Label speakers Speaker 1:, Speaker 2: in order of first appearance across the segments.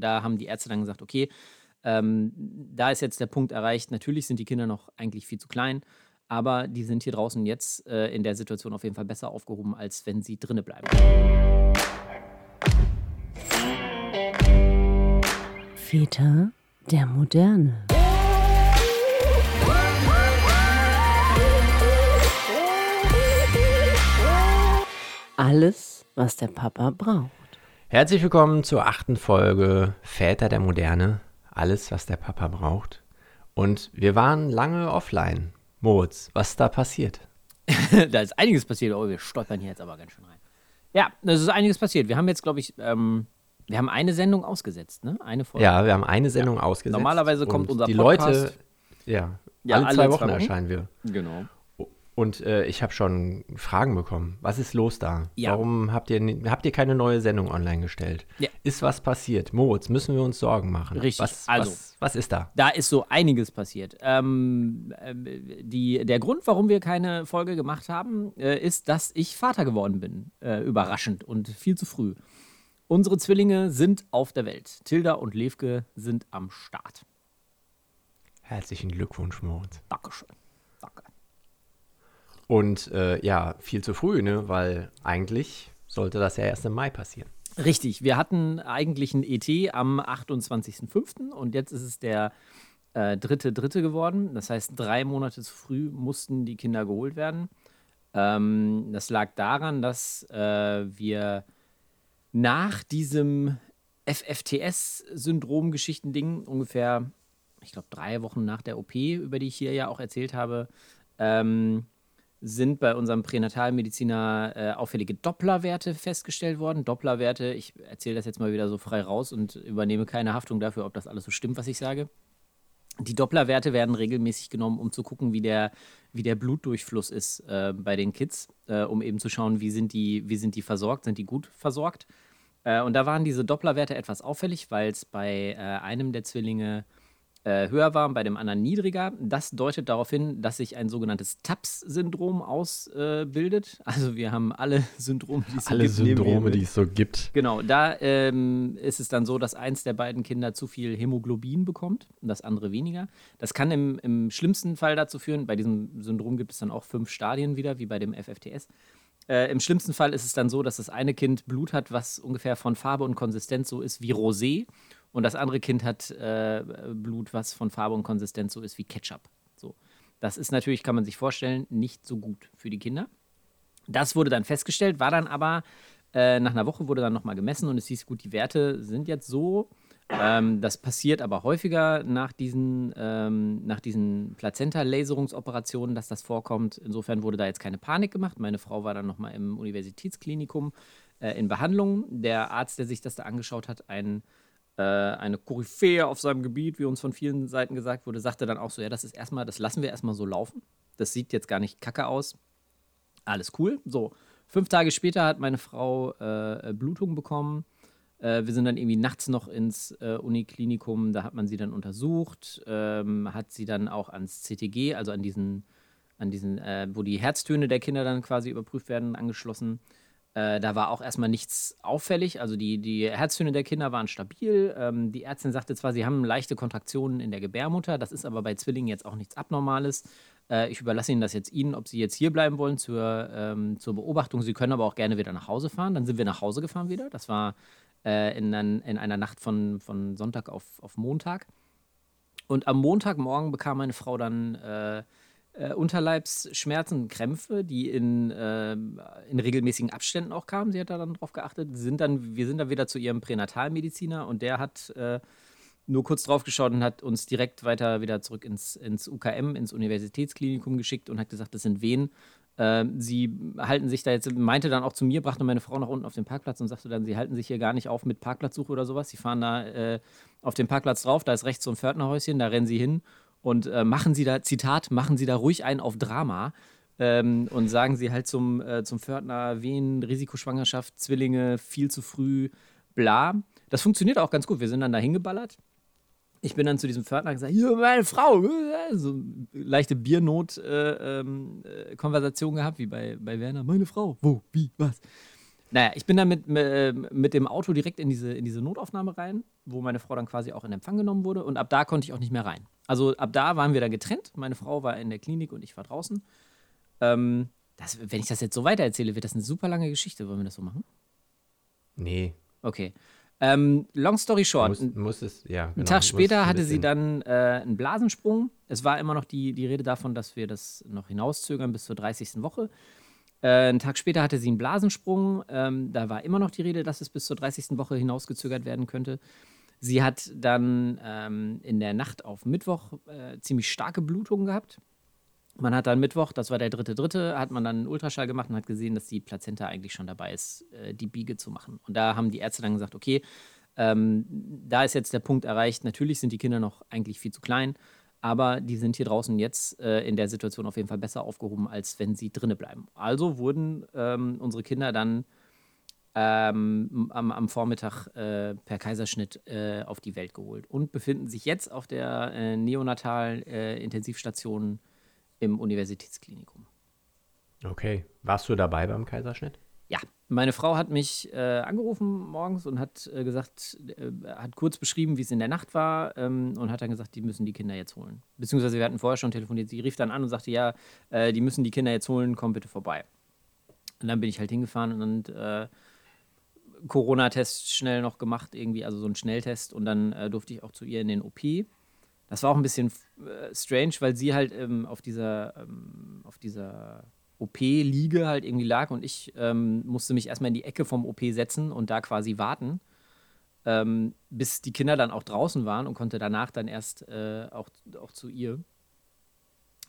Speaker 1: Und da haben die Ärzte dann gesagt, okay, ähm, da ist jetzt der Punkt erreicht. Natürlich sind die Kinder noch eigentlich viel zu klein, aber die sind hier draußen jetzt äh, in der Situation auf jeden Fall besser aufgehoben, als wenn sie drinnen bleiben.
Speaker 2: Väter der Moderne. Alles, was der Papa braucht.
Speaker 3: Herzlich willkommen zur achten Folge Väter der Moderne. Alles, was der Papa braucht. Und wir waren lange offline. Moritz, was ist da passiert?
Speaker 1: da ist einiges passiert. Oh, wir stolpern hier jetzt aber ganz schön rein. Ja, es ist einiges passiert. Wir haben jetzt, glaube ich, ähm, wir haben eine Sendung ausgesetzt, ne? Eine Folge.
Speaker 3: Ja, wir haben eine Sendung ja. ausgesetzt.
Speaker 1: Normalerweise kommt unser
Speaker 3: die
Speaker 1: Podcast.
Speaker 3: Leute, ja, ja alle, alle zwei, Wochen zwei Wochen erscheinen wir.
Speaker 1: Genau.
Speaker 3: Und äh, ich habe schon Fragen bekommen. Was ist los da? Ja. Warum habt ihr, habt ihr keine neue Sendung online gestellt? Ja. Ist was passiert? Moritz, müssen wir uns Sorgen machen?
Speaker 1: Richtig.
Speaker 3: Was,
Speaker 1: also,
Speaker 3: was, was ist da?
Speaker 1: Da ist so einiges passiert. Ähm, äh, die, der Grund, warum wir keine Folge gemacht haben, äh, ist, dass ich Vater geworden bin. Äh, überraschend und viel zu früh. Unsere Zwillinge sind auf der Welt. Tilda und Levke sind am Start.
Speaker 3: Herzlichen Glückwunsch, Moritz.
Speaker 1: Dankeschön. Danke.
Speaker 3: Und äh, ja, viel zu früh, ne? Weil eigentlich sollte das ja erst im Mai passieren.
Speaker 1: Richtig, wir hatten eigentlich ein ET am 28.05. und jetzt ist es der äh, dritte, dritte geworden. Das heißt, drei Monate zu früh mussten die Kinder geholt werden. Ähm, das lag daran, dass äh, wir nach diesem FFTS-Syndrom-Geschichten-Ding ungefähr, ich glaube, drei Wochen nach der OP, über die ich hier ja auch erzählt habe, ähm, sind bei unserem Pränatalmediziner äh, auffällige Dopplerwerte festgestellt worden. Dopplerwerte, ich erzähle das jetzt mal wieder so frei raus und übernehme keine Haftung dafür, ob das alles so stimmt, was ich sage. Die Dopplerwerte werden regelmäßig genommen, um zu gucken, wie der, wie der Blutdurchfluss ist äh, bei den Kids, äh, um eben zu schauen, wie sind, die, wie sind die versorgt, sind die gut versorgt. Äh, und da waren diese Dopplerwerte etwas auffällig, weil es bei äh, einem der Zwillinge höher war, bei dem anderen niedriger. Das deutet darauf hin, dass sich ein sogenanntes TAPS-Syndrom ausbildet. Äh, also wir haben alle Syndrome, die es
Speaker 3: alle
Speaker 1: gibt.
Speaker 3: Alle Syndrome, die es so gibt.
Speaker 1: Genau, da ähm, ist es dann so, dass eins der beiden Kinder zu viel Hämoglobin bekommt und das andere weniger. Das kann im, im schlimmsten Fall dazu führen, bei diesem Syndrom gibt es dann auch fünf Stadien wieder, wie bei dem FFTS. Äh, Im schlimmsten Fall ist es dann so, dass das eine Kind Blut hat, was ungefähr von Farbe und Konsistenz so ist wie Rosé und das andere Kind hat äh, Blut, was von Farbe und Konsistenz so ist wie Ketchup. So. Das ist natürlich, kann man sich vorstellen, nicht so gut für die Kinder. Das wurde dann festgestellt, war dann aber äh, nach einer Woche wurde dann nochmal gemessen und es hieß, gut, die Werte sind jetzt so. Ähm, das passiert aber häufiger nach diesen, ähm, diesen Plazenta-Laserungsoperationen, dass das vorkommt. Insofern wurde da jetzt keine Panik gemacht. Meine Frau war dann nochmal im Universitätsklinikum äh, in Behandlung. Der Arzt, der sich das da angeschaut hat, ein äh, eine Koryphäe auf seinem Gebiet, wie uns von vielen Seiten gesagt wurde, sagte dann auch so, ja, das ist erstmal, das lassen wir erstmal so laufen. Das sieht jetzt gar nicht kacke aus. Alles cool. So, fünf Tage später hat meine Frau äh, Blutung bekommen. Äh, wir sind dann irgendwie nachts noch ins äh, Uniklinikum, da hat man sie dann untersucht, ähm, hat sie dann auch ans CTG, also an diesen, an diesen, äh, wo die Herztöne der Kinder dann quasi überprüft werden, angeschlossen. Äh, da war auch erstmal nichts auffällig. Also die, die Herztöne der Kinder waren stabil. Ähm, die Ärztin sagte zwar, sie haben leichte Kontraktionen in der Gebärmutter. Das ist aber bei Zwillingen jetzt auch nichts Abnormales. Äh, ich überlasse Ihnen das jetzt Ihnen, ob Sie jetzt hier bleiben wollen zur, ähm, zur Beobachtung. Sie können aber auch gerne wieder nach Hause fahren. Dann sind wir nach Hause gefahren wieder. Das war äh, in, in, einer Nacht von, von Sonntag auf, auf Montag. Und am Montagmorgen bekam meine Frau dann äh, Unterleibsschmerzen, Krämpfe, die in, äh, in regelmäßigen Abständen auch kamen. Sie hat da dann drauf geachtet. Sind dann, wir sind dann wieder zu ihrem Pränatalmediziner und der hat äh, nur kurz drauf geschaut und hat uns direkt weiter wieder zurück ins, ins UKM, ins Universitätsklinikum geschickt und hat gesagt, das sind Wehen. Äh, sie halten sich da jetzt, meinte dann auch zu mir, brachte meine Frau nach unten auf den Parkplatz und sagte dann, sie halten sich hier gar nicht auf mit Parkplatzsuche oder sowas. Sie fahren da äh, auf den Parkplatz drauf, da ist rechts so ein Pförtnerhäuschen, da rennen sie hin und äh, machen Sie da, Zitat, machen Sie da ruhig einen auf Drama. Ähm, und sagen Sie halt zum, äh, zum Pförtner, wen, Risikoschwangerschaft, Zwillinge, viel zu früh, bla. Das funktioniert auch ganz gut. Wir sind dann da hingeballert. Ich bin dann zu diesem Pförtner gesagt, hier, meine Frau, so leichte Biernot-Konversation äh, ähm, äh, gehabt, wie bei, bei Werner, meine Frau, wo, wie, was. Naja, ich bin dann mit, äh, mit dem Auto direkt in diese, in diese Notaufnahme rein, wo meine Frau dann quasi auch in Empfang genommen wurde. Und ab da konnte ich auch nicht mehr rein. Also ab da waren wir dann getrennt. Meine Frau war in der Klinik und ich war draußen. Ähm, das, wenn ich das jetzt so weitererzähle, wird das eine super lange Geschichte. Wollen wir das so machen?
Speaker 3: Nee.
Speaker 1: Okay. Ähm, long story short.
Speaker 3: Muss, muss es, ja, genau,
Speaker 1: Einen Tag später hatte sie dann äh, einen Blasensprung. Es war immer noch die, die Rede davon, dass wir das noch hinauszögern bis zur 30. Woche. Äh, einen Tag später hatte sie einen Blasensprung. Ähm, da war immer noch die Rede, dass es bis zur 30. Woche hinausgezögert werden könnte. Sie hat dann ähm, in der Nacht auf Mittwoch äh, ziemlich starke Blutungen gehabt. Man hat dann Mittwoch, das war der dritte, dritte, hat man dann einen Ultraschall gemacht und hat gesehen, dass die Plazenta eigentlich schon dabei ist, äh, die Biege zu machen. Und da haben die Ärzte dann gesagt, okay, ähm, da ist jetzt der Punkt erreicht. Natürlich sind die Kinder noch eigentlich viel zu klein, aber die sind hier draußen jetzt äh, in der Situation auf jeden Fall besser aufgehoben, als wenn sie drinnen bleiben. Also wurden ähm, unsere Kinder dann ähm, am, am Vormittag äh, per Kaiserschnitt äh, auf die Welt geholt und befinden sich jetzt auf der äh, Neonatal-Intensivstation im Universitätsklinikum.
Speaker 3: Okay. Warst du dabei beim Kaiserschnitt?
Speaker 1: Ja, meine Frau hat mich äh, angerufen morgens und hat äh, gesagt, äh, hat kurz beschrieben, wie es in der Nacht war ähm, und hat dann gesagt, die müssen die Kinder jetzt holen. Beziehungsweise wir hatten vorher schon telefoniert. Sie rief dann an und sagte, ja, äh, die müssen die Kinder jetzt holen, komm bitte vorbei. Und dann bin ich halt hingefahren und äh, Corona-Test schnell noch gemacht, irgendwie, also so einen Schnelltest und dann äh, durfte ich auch zu ihr in den OP. Das war auch ein bisschen strange, weil sie halt ähm, auf dieser, ähm, auf dieser OP-Liege halt irgendwie lag und ich ähm, musste mich erstmal in die Ecke vom OP setzen und da quasi warten, ähm, bis die Kinder dann auch draußen waren und konnte danach dann erst äh, auch, auch zu ihr,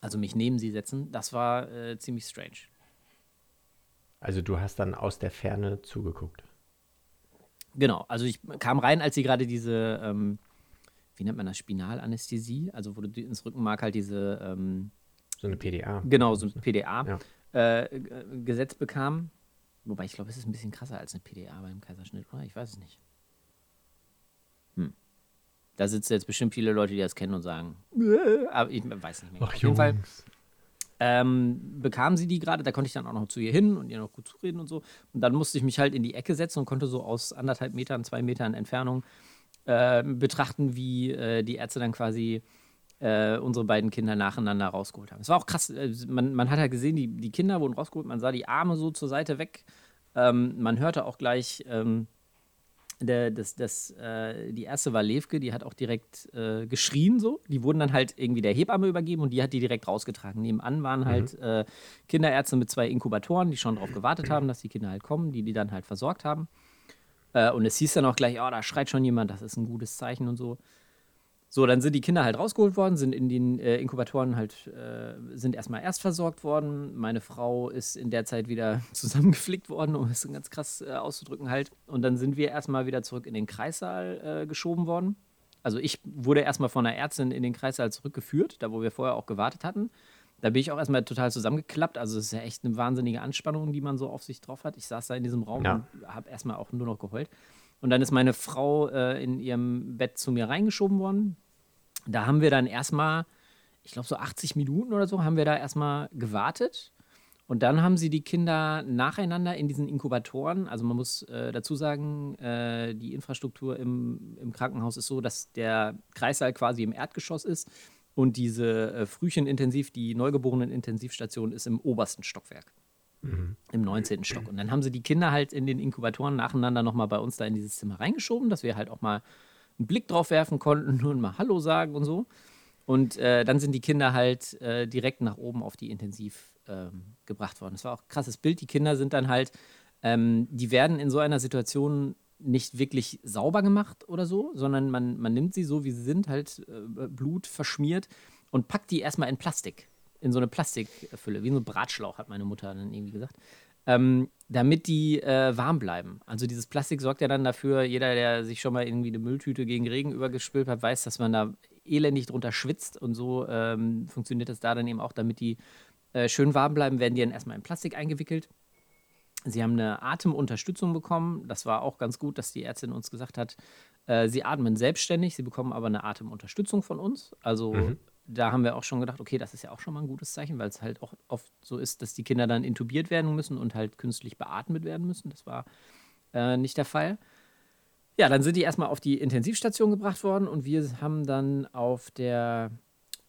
Speaker 1: also mich neben sie setzen. Das war äh, ziemlich strange.
Speaker 3: Also du hast dann aus der Ferne zugeguckt.
Speaker 1: Genau, also ich kam rein, als sie gerade diese, ähm, wie nennt man das, Spinalanästhesie, also wo du ins Rückenmark halt diese, ähm,
Speaker 3: So eine PDA.
Speaker 1: genau, so ein PDA
Speaker 3: Ja.
Speaker 1: Äh, g- gesetzt bekam. Wobei ich glaube, es ist ein bisschen krasser als eine PDA beim Kaiserschnitt, oder? Ich weiß es nicht. Hm. Da sitzen jetzt bestimmt viele Leute, die das kennen und sagen, aber ich weiß nicht mehr. Auf jeden Fall ähm, bekam sie die gerade, da konnte ich dann auch noch zu ihr hin und ihr noch gut zureden und so. Und dann musste ich mich halt in die Ecke setzen und konnte so aus anderthalb Metern, zwei Metern Entfernung äh, betrachten, wie äh, die Ärzte dann quasi äh, unsere beiden Kinder nacheinander rausgeholt haben. Es war auch krass, äh, man, man hat halt gesehen, die, die Kinder wurden rausgeholt, man sah die Arme so zur Seite weg. Ähm, man hörte auch gleich, ähm, der, das, das, äh, die erste war Levke, die hat auch direkt äh, geschrien so. Die wurden dann halt irgendwie der Hebamme übergeben und die hat die direkt rausgetragen. Nebenan waren halt äh, Kinderärzte mit zwei Inkubatoren, die schon darauf gewartet haben, dass die Kinder halt kommen, die die dann halt versorgt haben. Äh, und es hieß dann auch gleich, oh, da schreit schon jemand, das ist ein gutes Zeichen und so. So, dann sind die Kinder halt rausgeholt worden, sind in den äh, Inkubatoren halt, äh, sind erstmal erst versorgt worden. Meine Frau ist in der Zeit wieder zusammengeflickt worden, um es ganz krass äh, auszudrücken halt. Und dann sind wir erstmal wieder zurück in den Kreissaal äh, geschoben worden. Also ich wurde erstmal von einer Ärztin in den Kreissaal zurückgeführt, da wo wir vorher auch gewartet hatten. Da bin ich auch erstmal total zusammengeklappt. Also es ist ja echt eine wahnsinnige Anspannung, die man so auf sich drauf hat. Ich saß da in diesem Raum
Speaker 3: Ja.
Speaker 1: und habe erstmal auch nur noch geheult. Und dann ist meine Frau äh, in ihrem Bett zu mir reingeschoben worden. Da haben wir dann erstmal, ich glaube so 80 Minuten oder so, haben wir da erstmal gewartet. Und dann haben sie die Kinder nacheinander in diesen Inkubatoren, also man muss äh, dazu sagen, äh, die Infrastruktur im, im Krankenhaus ist so, dass der Kreissaal quasi im Erdgeschoss ist und diese äh, Frühchenintensiv, die Neugeborenen-Intensivstation ist im obersten Stockwerk im 19. Stock. Und dann haben sie die Kinder halt in den Inkubatoren nacheinander nochmal bei uns da in dieses Zimmer reingeschoben, dass wir halt auch mal einen Blick drauf werfen konnten und mal Hallo sagen und so. Und äh, dann sind die Kinder halt äh, direkt nach oben auf die Intensiv ähm, gebracht worden. Das war auch ein krasses Bild. Die Kinder sind dann halt, ähm, die werden in so einer Situation nicht wirklich sauber gemacht oder so, sondern man, man nimmt sie so, wie sie sind, halt äh, Blut verschmiert und packt die erstmal in Plastik. In so eine Plastikfülle, wie so ein Bratschlauch, hat meine Mutter dann irgendwie gesagt. Ähm, damit die äh, warm bleiben. Also dieses Plastik sorgt ja dann dafür, jeder, der sich schon mal irgendwie eine Mülltüte gegen Regen übergespült hat, weiß, dass man da elendig drunter schwitzt und so ähm, funktioniert das da dann eben auch, damit die äh, schön warm bleiben, werden die dann erstmal in Plastik eingewickelt. Sie haben eine Atemunterstützung bekommen. Das war auch ganz gut, dass die Ärztin uns gesagt hat, äh, sie atmen selbstständig, sie bekommen aber eine Atemunterstützung von uns. Also da haben wir auch schon gedacht, okay, das ist ja auch schon mal ein gutes Zeichen, weil es halt auch oft so ist, dass die Kinder dann intubiert werden müssen und halt künstlich beatmet werden müssen. Das war äh, nicht der Fall. Ja, dann sind die erstmal auf die Intensivstation gebracht worden und wir haben dann auf der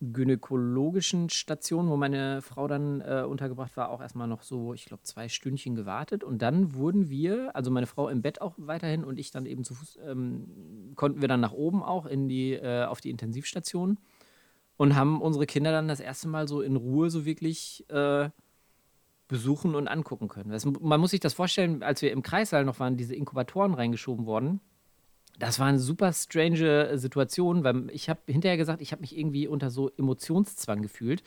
Speaker 1: gynäkologischen Station, wo meine Frau dann äh, untergebracht war, auch erstmal noch so, ich glaube, zwei Stündchen gewartet. Und dann wurden wir, also meine Frau im Bett auch weiterhin und ich dann eben zu Fuß, ähm, konnten wir dann nach oben auch in die, äh, auf die Intensivstation und haben unsere Kinder dann das erste Mal so in Ruhe so wirklich äh, besuchen und angucken können. Das, man muss sich das vorstellen, als wir im Kreissaal noch waren, diese Inkubatoren reingeschoben worden das war eine super strange Situation, weil ich habe hinterher gesagt, ich habe mich irgendwie unter so Emotionszwang gefühlt,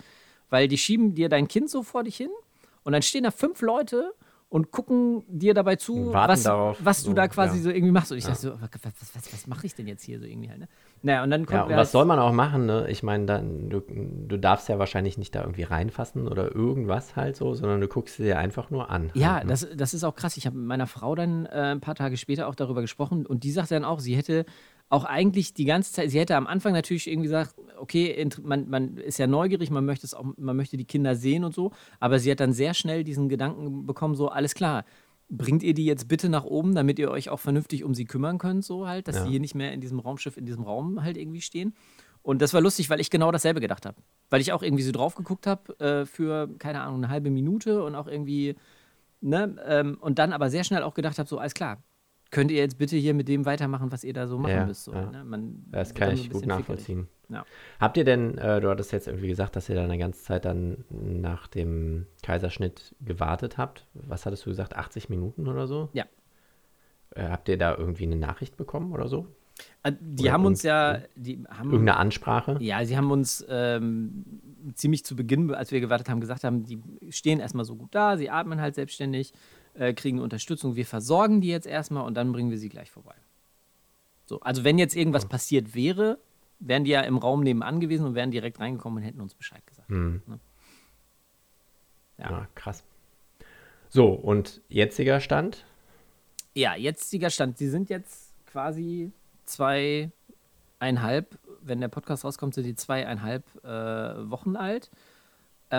Speaker 1: weil die schieben dir dein Kind so vor dich hin und dann stehen da fünf Leute und gucken dir dabei zu, was,
Speaker 3: darauf,
Speaker 1: was du
Speaker 3: so,
Speaker 1: da quasi
Speaker 3: ja.
Speaker 1: so irgendwie machst. Und ich
Speaker 3: Ja.
Speaker 1: dachte so, was, was, was, mache ich denn jetzt hier so irgendwie halt, ne? Naja, und dann
Speaker 3: Ja,
Speaker 1: konnten
Speaker 3: und was soll man auch machen, ne? Ich meine, dann, du, du darfst ja wahrscheinlich nicht da irgendwie reinfassen oder irgendwas halt so, sondern du guckst sie dir einfach nur an.
Speaker 1: Ja,
Speaker 3: halt, ne?
Speaker 1: das, das ist auch krass. Ich habe mit meiner Frau dann äh, ein paar Tage später auch darüber gesprochen und die sagte dann auch, sie hätte auch eigentlich die ganze Zeit, sie hätte am Anfang natürlich irgendwie gesagt, okay, man, man ist ja neugierig, man möchte es auch, man möchte die Kinder sehen und so, aber sie hat dann sehr schnell diesen Gedanken bekommen, so, alles klar, bringt ihr die jetzt bitte nach oben, damit ihr euch auch vernünftig um sie kümmern könnt, so halt, dass
Speaker 3: Ja.
Speaker 1: sie hier nicht mehr in diesem Raumschiff, in diesem Raum halt irgendwie stehen. Und das war lustig, weil ich genau dasselbe gedacht habe. Weil ich auch irgendwie so drauf geguckt habe äh, für, keine Ahnung, eine halbe Minute und auch irgendwie, ne, ähm, und dann aber sehr schnell auch gedacht habe, so, alles klar, könnt ihr jetzt bitte hier mit dem weitermachen, was ihr da so machen
Speaker 3: Ja,
Speaker 1: müsst. So,
Speaker 3: ja.
Speaker 1: ne? Man
Speaker 3: Das kann ich gut nachvollziehen.
Speaker 1: Ja.
Speaker 3: Habt ihr denn, äh, du hattest jetzt irgendwie gesagt, dass ihr dann eine ganze Zeit dann nach dem Kaiserschnitt gewartet habt. Was hattest du gesagt, 80 Minuten oder so?
Speaker 1: Ja.
Speaker 3: Äh, habt ihr da irgendwie eine Nachricht bekommen oder so?
Speaker 1: Äh, Die
Speaker 3: Oder
Speaker 1: haben uns ja, die haben,
Speaker 3: Irgendeine Ansprache?
Speaker 1: ja, sie haben uns ähm, ziemlich zu Beginn, als wir gewartet haben, gesagt haben, die stehen erstmal so gut da, sie atmen halt selbstständig, äh, kriegen Unterstützung, wir versorgen die jetzt erstmal und dann bringen wir sie gleich vorbei. So, also wenn jetzt irgendwas passiert wäre, wären die ja im Raum nebenan gewesen und wären direkt reingekommen und hätten uns Bescheid gesagt.
Speaker 3: Hm.
Speaker 1: Ja.
Speaker 3: Ja, krass. So, und jetziger Stand?
Speaker 1: Ja, jetziger Stand. Sie sind jetzt quasi zweieinhalb, wenn der Podcast rauskommt, sind die zweieinhalb äh, Wochen alt.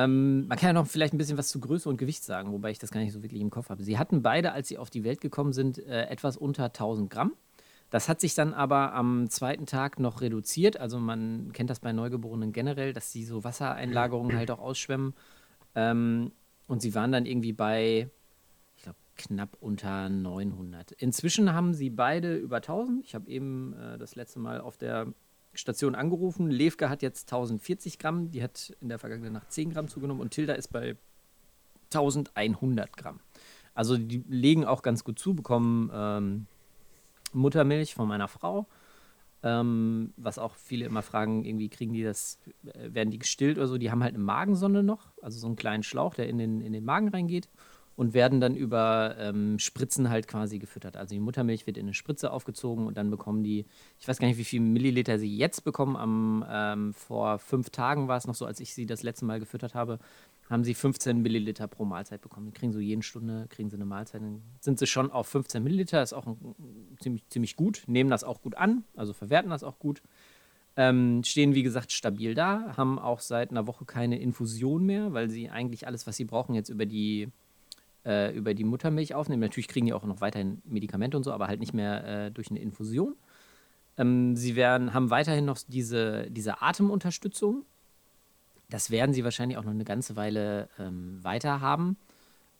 Speaker 1: Ähm, man kann ja noch vielleicht ein bisschen was zu Größe und Gewicht sagen, wobei ich das gar nicht so wirklich im Kopf habe. Sie hatten beide, als sie auf die Welt gekommen sind, äh, etwas unter 1000 Gramm. Das hat sich dann aber am zweiten Tag noch reduziert. Also man kennt das bei Neugeborenen generell, dass sie so Wassereinlagerungen halt auch ausschwemmen. Ähm, und sie waren dann irgendwie bei, ich glaube, knapp unter 900. Inzwischen haben sie beide über 1000. Ich habe eben äh, das letzte Mal auf der Station angerufen. Levke hat jetzt 1040 Gramm. Die hat in der vergangenen Nacht 10 Gramm zugenommen. Und Tilda ist bei 1100 Gramm. Also die legen auch ganz gut zu, bekommen ähm, Muttermilch von meiner Frau. Ähm, was auch viele immer fragen, irgendwie kriegen die das, äh, werden die gestillt oder so, die haben halt eine Magensonde noch, also so einen kleinen Schlauch, der in den, in den Magen reingeht und werden dann über ähm, Spritzen halt quasi gefüttert. Also die Muttermilch wird in eine Spritze aufgezogen und dann bekommen die, ich weiß gar nicht, wie viel Milliliter sie jetzt bekommen, am, ähm, vor fünf Tagen war es noch so, als ich sie das letzte Mal gefüttert habe, haben sie 15 Milliliter pro Mahlzeit bekommen. Die kriegen so jede Stunde, kriegen sie eine Mahlzeit. Dann sind sie schon auf 15 Milliliter, ist auch ein, ziemlich, ziemlich gut, nehmen das auch gut an, also verwerten das auch gut. Ähm, stehen, wie gesagt, stabil da, haben auch seit einer Woche keine Infusion mehr, weil sie eigentlich alles, was sie brauchen, jetzt über die, äh, über die Muttermilch aufnehmen. Natürlich kriegen die auch noch weiterhin Medikamente und so, aber halt nicht mehr äh, durch eine Infusion. Ähm, sie werden, haben weiterhin noch diese, diese Atemunterstützung. Das werden sie wahrscheinlich auch noch eine ganze Weile ähm, weiter haben.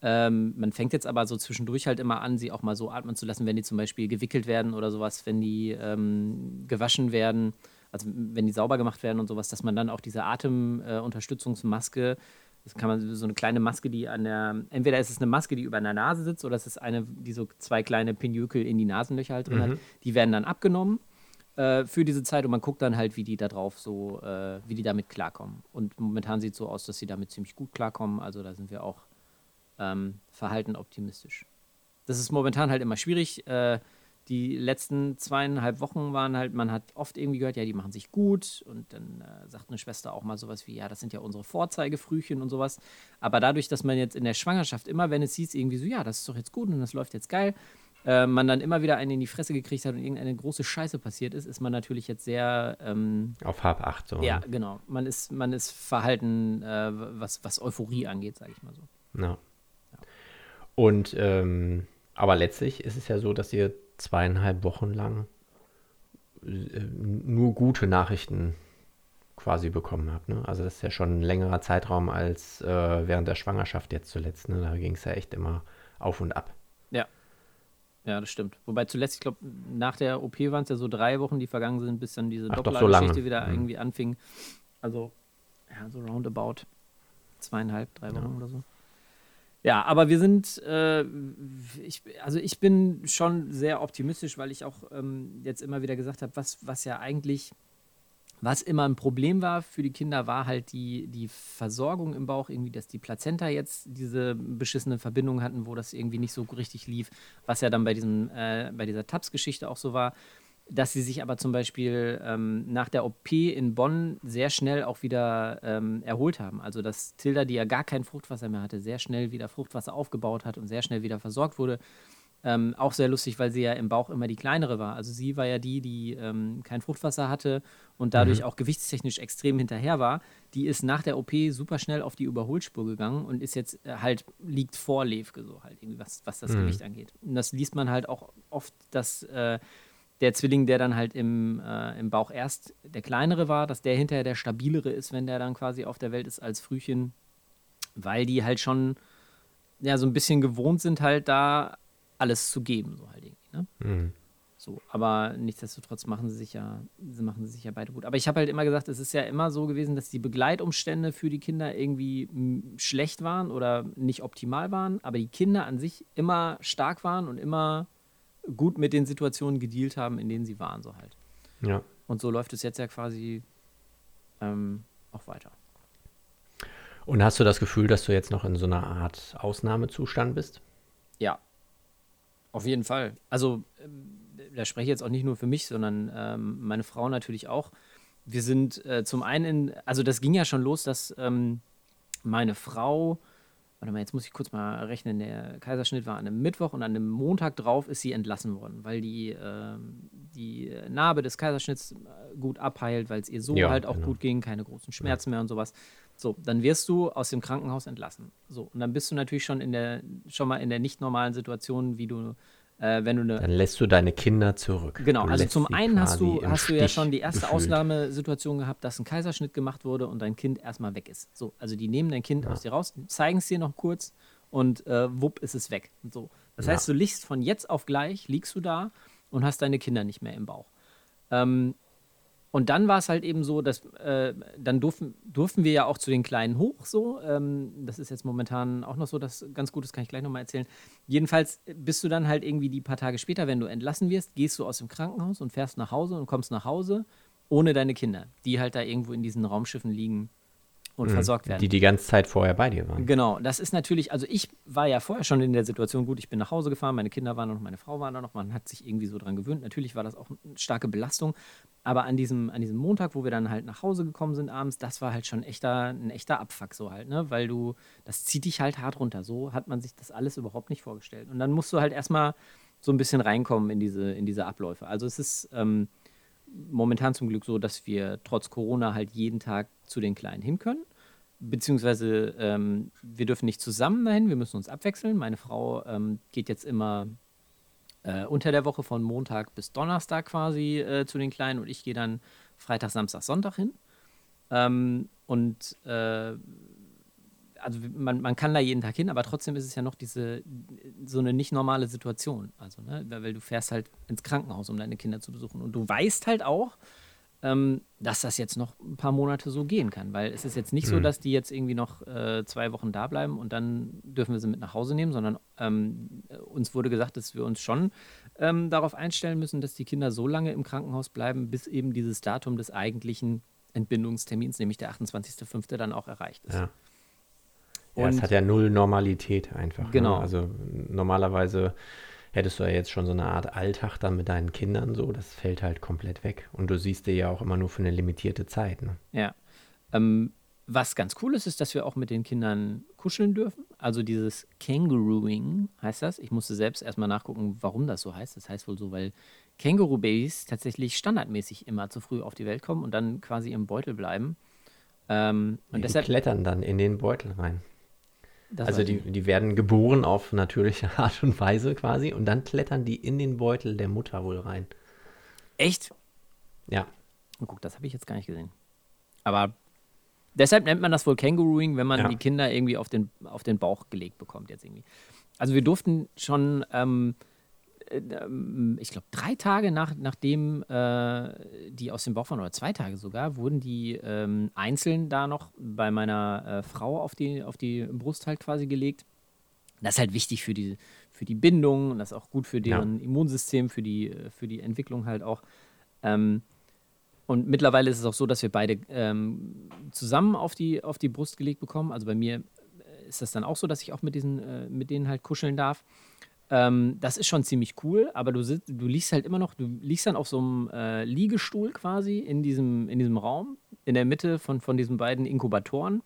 Speaker 1: Ähm, man fängt jetzt aber so zwischendurch halt immer an, sie auch mal so atmen zu lassen, wenn die zum Beispiel gewickelt werden oder sowas, wenn die ähm, gewaschen werden, also wenn die sauber gemacht werden und sowas, dass man dann auch diese Atemunterstützungsmaske, das kann man so eine kleine Maske, die an der, entweder ist es eine Maske, die über der Nase sitzt, oder es ist eine, die so zwei kleine Pinjökel in die Nasenlöcher halt drin hat, die werden dann abgenommen äh, für diese Zeit und man guckt dann halt, wie die da drauf so, äh, wie die damit klarkommen. Und momentan sieht es so aus, dass sie damit ziemlich gut klarkommen. Also da sind wir auch ähm, verhalten optimistisch. Das ist momentan halt immer schwierig. Äh, die letzten zweieinhalb Wochen waren halt, man hat oft irgendwie gehört, ja, die machen sich gut. Und dann äh, sagt eine Schwester auch mal sowas wie, ja, das sind ja unsere Vorzeigefrühchen und sowas. Aber dadurch, dass man jetzt in der Schwangerschaft immer, wenn es hieß, irgendwie so, ja, das ist doch jetzt gut und das läuft jetzt geil, äh, man dann immer wieder einen in die Fresse gekriegt hat und irgendeine große Scheiße passiert ist, ist man natürlich jetzt sehr. Ähm,
Speaker 3: Auf Hab 8 so.
Speaker 1: ja, genau. Man ist, man ist verhalten, äh, was, was Euphorie angeht, sage ich mal so.
Speaker 3: Ja. Und, ähm, aber letztlich ist es ja so, dass ihr zweieinhalb Wochen lang äh, nur gute Nachrichten quasi bekommen habt. Ne? Also das ist ja schon ein längerer Zeitraum als äh, während der Schwangerschaft jetzt zuletzt. Ne? Da ging es ja echt immer auf und ab.
Speaker 1: Ja. Ja, das stimmt. Wobei zuletzt, ich glaube, nach der OP waren es ja so drei Wochen, die vergangen sind, bis dann diese
Speaker 3: doch so
Speaker 1: wieder
Speaker 3: Mhm.
Speaker 1: irgendwie anfing. Also, ja, so roundabout zweieinhalb, drei Wochen
Speaker 3: Ja.
Speaker 1: oder so. Ja, aber wir sind, äh, ich, also ich bin schon sehr optimistisch, weil ich auch ähm, jetzt immer wieder gesagt habe, was, was ja eigentlich, was immer ein Problem war für die Kinder, war halt die, die Versorgung im Bauch, irgendwie, dass die Plazenta jetzt diese beschissene Verbindung hatten, wo das irgendwie nicht so richtig lief, was ja dann bei, diesem, äh, bei dieser TAPS-Geschichte auch so war dass sie sich aber zum Beispiel ähm, nach der OP in Bonn sehr schnell auch wieder ähm, erholt haben. Also dass Tilda, die ja gar kein Fruchtwasser mehr hatte, sehr schnell wieder Fruchtwasser aufgebaut hat und sehr schnell wieder versorgt wurde. Ähm, auch sehr lustig, weil sie ja im Bauch immer die kleinere war. Also sie war ja die, die ähm, kein Fruchtwasser hatte und dadurch auch gewichtstechnisch extrem hinterher war. Die ist nach der OP super schnell auf die Überholspur gegangen und ist jetzt äh, halt, liegt vor Levke so halt, irgendwie, was, was das Gewicht angeht. Und das liest man halt auch oft, dass äh, der Zwilling, der dann halt im, äh, im Bauch erst der kleinere war, dass der hinterher der stabilere ist, wenn der dann quasi auf der Welt ist als Frühchen, weil die halt schon ja so ein bisschen gewohnt sind, halt da alles zu geben, so halt irgendwie. Ne?
Speaker 3: Mhm.
Speaker 1: So, aber nichtsdestotrotz machen sie sich ja, sie machen sie sich ja beide gut. Aber ich habe halt immer gesagt, es ist ja immer so gewesen, dass die Begleitumstände für die Kinder irgendwie schlecht waren oder nicht optimal waren, aber die Kinder an sich immer stark waren und immer gut mit den Situationen gedealt haben, in denen sie waren, so halt.
Speaker 3: Ja.
Speaker 1: Und so läuft es jetzt ja quasi ähm, auch weiter.
Speaker 3: Und hast du das Gefühl, dass du jetzt noch in so einer Art Ausnahmezustand bist?
Speaker 1: Ja, auf jeden Fall. Also, ähm, da spreche ich jetzt auch nicht nur für mich, sondern ähm, meine Frau natürlich auch. Wir sind äh, zum einen, in, also das ging ja schon los, dass ähm, meine Frau, warte mal, jetzt muss ich kurz mal rechnen, der Kaiserschnitt war an einem Mittwoch und an einem Montag drauf ist sie entlassen worden, weil die, ähm, die Narbe des Kaiserschnitts äh, gut abheilt, weil es ihr so
Speaker 3: Ja,
Speaker 1: halt auch
Speaker 3: genau.
Speaker 1: gut ging, keine großen Schmerzen mehr und sowas. So, dann wirst du aus dem Krankenhaus entlassen. So, und dann bist du natürlich schon in der, schon mal in der nicht normalen Situation, wie du, äh, wenn du eine
Speaker 3: Dann lässt du deine Kinder zurück.
Speaker 1: Genau,
Speaker 3: Du
Speaker 1: also zum einen hast du, hast du ja schon die erste
Speaker 3: gefühlt.
Speaker 1: Ausnahmesituation gehabt, dass ein Kaiserschnitt gemacht wurde und dein Kind erstmal weg ist. So, also die nehmen dein Kind aus dir raus, zeigen es dir noch kurz und äh, wupp ist es weg. So. Das
Speaker 3: Ja.
Speaker 1: heißt, du liegst von jetzt auf gleich, liegst du da und hast deine Kinder nicht mehr im Bauch. Ähm, und dann war es halt eben so, dass äh, dann durften, durften wir ja auch zu den Kleinen hoch so. Ähm, das ist jetzt momentan auch noch so, das ganz gut, das kann ich gleich nochmal erzählen. Jedenfalls bist du dann halt irgendwie die paar Tage später, wenn du entlassen wirst, gehst du aus dem Krankenhaus und fährst nach Hause und kommst nach Hause ohne deine Kinder, die halt da irgendwo in diesen Raumschiffen liegen und versorgt werden.
Speaker 3: Die die ganze Zeit vorher bei dir waren.
Speaker 1: Genau, das ist natürlich, also ich war ja vorher schon in der Situation, gut, ich bin nach Hause gefahren, meine Kinder waren da noch, meine Frau war da noch, man hat sich irgendwie so dran gewöhnt. Natürlich war das auch eine starke Belastung, aber an diesem, an diesem Montag, wo wir dann halt nach Hause gekommen sind abends, das war halt schon echter, ein echter Abfuck so halt, ne, weil du, das zieht dich halt hart runter. So hat man sich das alles überhaupt nicht vorgestellt. Und dann musst du halt erstmal so ein bisschen reinkommen in diese, in diese Abläufe. Also es ist ähm, momentan zum Glück so, dass wir trotz Corona halt jeden Tag zu den Kleinen hin können beziehungsweise ähm, wir dürfen nicht zusammen dahin, wir müssen uns abwechseln. Meine Frau ähm, geht jetzt immer äh, unter der Woche von Montag bis Donnerstag quasi äh, zu den Kleinen und ich gehe dann Freitag, Samstag, Sonntag hin. Ähm, und äh, also man, man kann da jeden Tag hin, aber trotzdem ist es ja noch diese so eine nicht normale Situation. Also, ne, weil du fährst halt ins Krankenhaus, um deine Kinder zu besuchen. Und du weißt halt auch, ähm, dass das jetzt noch ein paar Monate so gehen kann. Weil es ist jetzt nicht so, dass die jetzt irgendwie noch äh, zwei Wochen da bleiben und dann dürfen wir sie mit nach Hause nehmen, sondern ähm, äh, uns wurde gesagt, dass wir uns schon ähm, darauf einstellen müssen, dass die Kinder so lange im Krankenhaus bleiben, bis eben dieses Datum des eigentlichen Entbindungstermins, nämlich der 28.05. dann auch erreicht ist.
Speaker 3: Ja. Ja, es
Speaker 1: Und-
Speaker 3: hat ja null Normalität einfach.
Speaker 1: Genau.
Speaker 3: Ne? Also normalerweise hättest du ja jetzt schon so eine Art Alltag dann mit deinen Kindern so, das fällt halt komplett weg. Und du siehst dir ja auch immer nur für eine limitierte Zeit. Ne?
Speaker 1: Ja. Ähm, was ganz cool ist, ist, dass wir auch mit den Kindern kuscheln dürfen. Also dieses Kängurooing heißt das. Ich musste selbst erstmal nachgucken, warum das so heißt. Das heißt wohl so, weil Känguru-Babys tatsächlich standardmäßig immer zu früh auf die Welt kommen und dann quasi im Beutel bleiben. Ähm, und
Speaker 3: die
Speaker 1: deshalb,
Speaker 3: klettern dann in den Beutel rein.
Speaker 1: Das
Speaker 3: Also die, die werden geboren auf natürliche Art und Weise quasi und dann klettern die in den Beutel der Mutter wohl rein.
Speaker 1: Echt?
Speaker 3: Ja,
Speaker 1: Oh, guck, das habe ich jetzt gar nicht gesehen. Aber deshalb nennt man das wohl Kängurooing, wenn man
Speaker 3: Ja.
Speaker 1: die Kinder irgendwie auf den, auf den Bauch gelegt bekommt jetzt irgendwie. Also wir durften schon, ähm, äh, ähm, ich glaube, drei Tage nach, nachdem äh, die aus dem Bauch waren, oder zwei Tage sogar, wurden die ähm, einzeln da noch bei meiner äh, Frau auf die, auf die Brust halt quasi gelegt. Das ist halt wichtig für die, für die Bindung und das ist auch gut für
Speaker 3: Ja.
Speaker 1: deren Immunsystem, für die, äh, für die Entwicklung halt auch. Ähm, und mittlerweile ist es auch so, dass wir beide ähm, zusammen auf die, auf die Brust gelegt bekommen. Also bei mir äh, ist das dann auch so, dass ich auch mit, diesen, äh, mit denen halt kuscheln darf. Ähm, das ist schon ziemlich cool, aber du, sitzt, du liegst halt immer noch, du liegst dann auf so einem äh, Liegestuhl quasi in diesem, in diesem Raum, in der Mitte von, von diesen beiden Inkubatoren,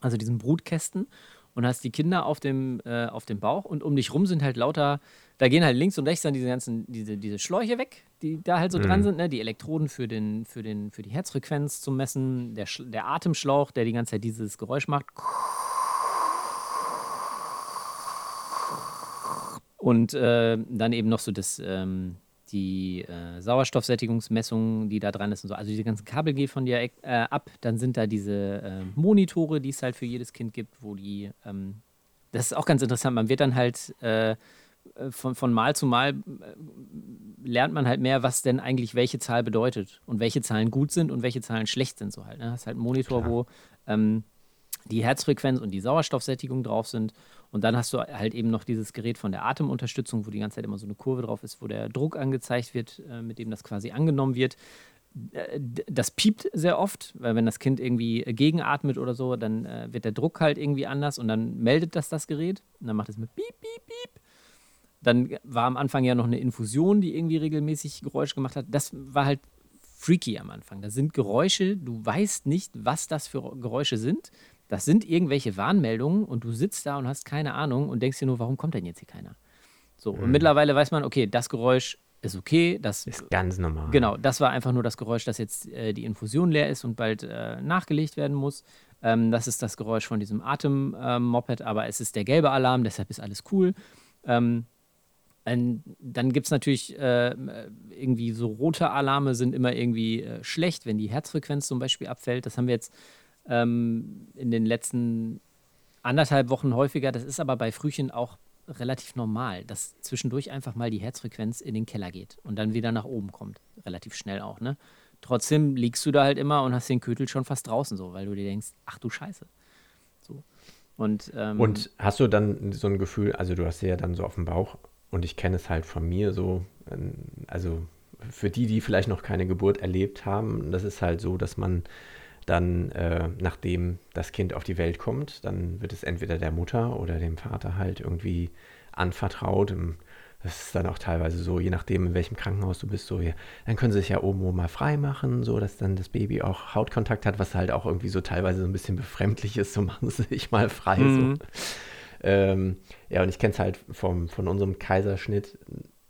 Speaker 1: also diesen Brutkästen und hast die Kinder auf dem, äh, auf dem Bauch und um dich rum sind halt lauter, da gehen halt links und rechts dann diese ganzen, diese, diese Schläuche weg, die da halt so dran sind, ne? die Elektroden für, den, für, den, für die Herzfrequenz zum Messen, der, der Atemschlauch, der die ganze Zeit dieses Geräusch macht. Und äh, dann eben noch so das, ähm, die äh, Sauerstoffsättigungsmessung, die da dran ist und so. Also diese ganzen Kabel gehen von dir äh, ab. Dann sind da diese äh, Monitore, die es halt für jedes Kind gibt, wo die, ähm, das ist auch ganz interessant, man wird dann halt äh, von, von Mal zu Mal äh, lernt man halt mehr, was denn eigentlich welche Zahl bedeutet und welche Zahlen gut sind und welche Zahlen schlecht sind. So halt. Ne? Hast halt einen Monitor,
Speaker 3: Klar.
Speaker 1: wo ähm, die Herzfrequenz und die Sauerstoffsättigung drauf sind. Und dann hast du halt eben noch dieses Gerät von der Atemunterstützung, wo die ganze Zeit immer so eine Kurve drauf ist, wo der Druck angezeigt wird, äh, mit dem das quasi angenommen wird. Äh, Das piept sehr oft, weil wenn das Kind irgendwie gegenatmet oder so, dann äh, wird der Druck halt irgendwie anders und dann meldet das das Gerät und dann macht es mit Piep, Piep, Piep. Dann war am Anfang ja noch eine Infusion, die irgendwie regelmäßig Geräusche gemacht hat. Das war halt freaky am Anfang. Das sind Geräusche, du weißt nicht, was das für Geräusche sind. Das sind irgendwelche Warnmeldungen und du sitzt da und hast keine Ahnung und denkst dir nur, warum kommt denn jetzt hier keiner? So, und mittlerweile weiß man, okay, das Geräusch ist okay, das
Speaker 3: ist ganz normal.
Speaker 1: Genau, das war einfach nur das Geräusch, dass jetzt äh, die Infusion leer ist und bald äh, nachgelegt werden muss. Ähm, das ist das Geräusch von diesem Atemmoped, aber es ist der gelbe Alarm, deshalb ist alles cool. Ähm, dann gibt es natürlich äh, irgendwie so rote Alarme sind immer irgendwie äh, schlecht, wenn die Herzfrequenz zum Beispiel abfällt. Das haben wir jetzt ähm, in den letzten anderthalb Wochen häufiger. Das ist aber bei Frühchen auch relativ normal, dass zwischendurch einfach mal die Herzfrequenz in den Keller geht und dann wieder nach oben kommt. Relativ schnell auch, ne? Trotzdem liegst du da halt immer und hast den Kötel schon fast draußen so, weil du dir denkst, ach du Scheiße. So. Und, ähm,
Speaker 3: Und hast du dann so ein Gefühl, also du hast sie ja dann so auf dem Bauch und ich kenne es halt von mir so, ähm, also für die, die vielleicht noch keine Geburt erlebt haben, das ist halt so, dass man dann, äh, nachdem das Kind auf die Welt kommt, dann wird es entweder der Mutter oder dem Vater halt irgendwie anvertraut. Das ist dann auch teilweise so, je nachdem, in welchem Krankenhaus du bist, so, ja, dann können sie sich ja oben mal frei machen, so dass dann das Baby auch Hautkontakt hat, was halt auch irgendwie so teilweise so ein bisschen befremdlich ist, so machen sie sich mal frei.
Speaker 1: Mhm.
Speaker 3: So. Ähm, ja, und ich kenne es halt vom, von unserem Kaiserschnitt,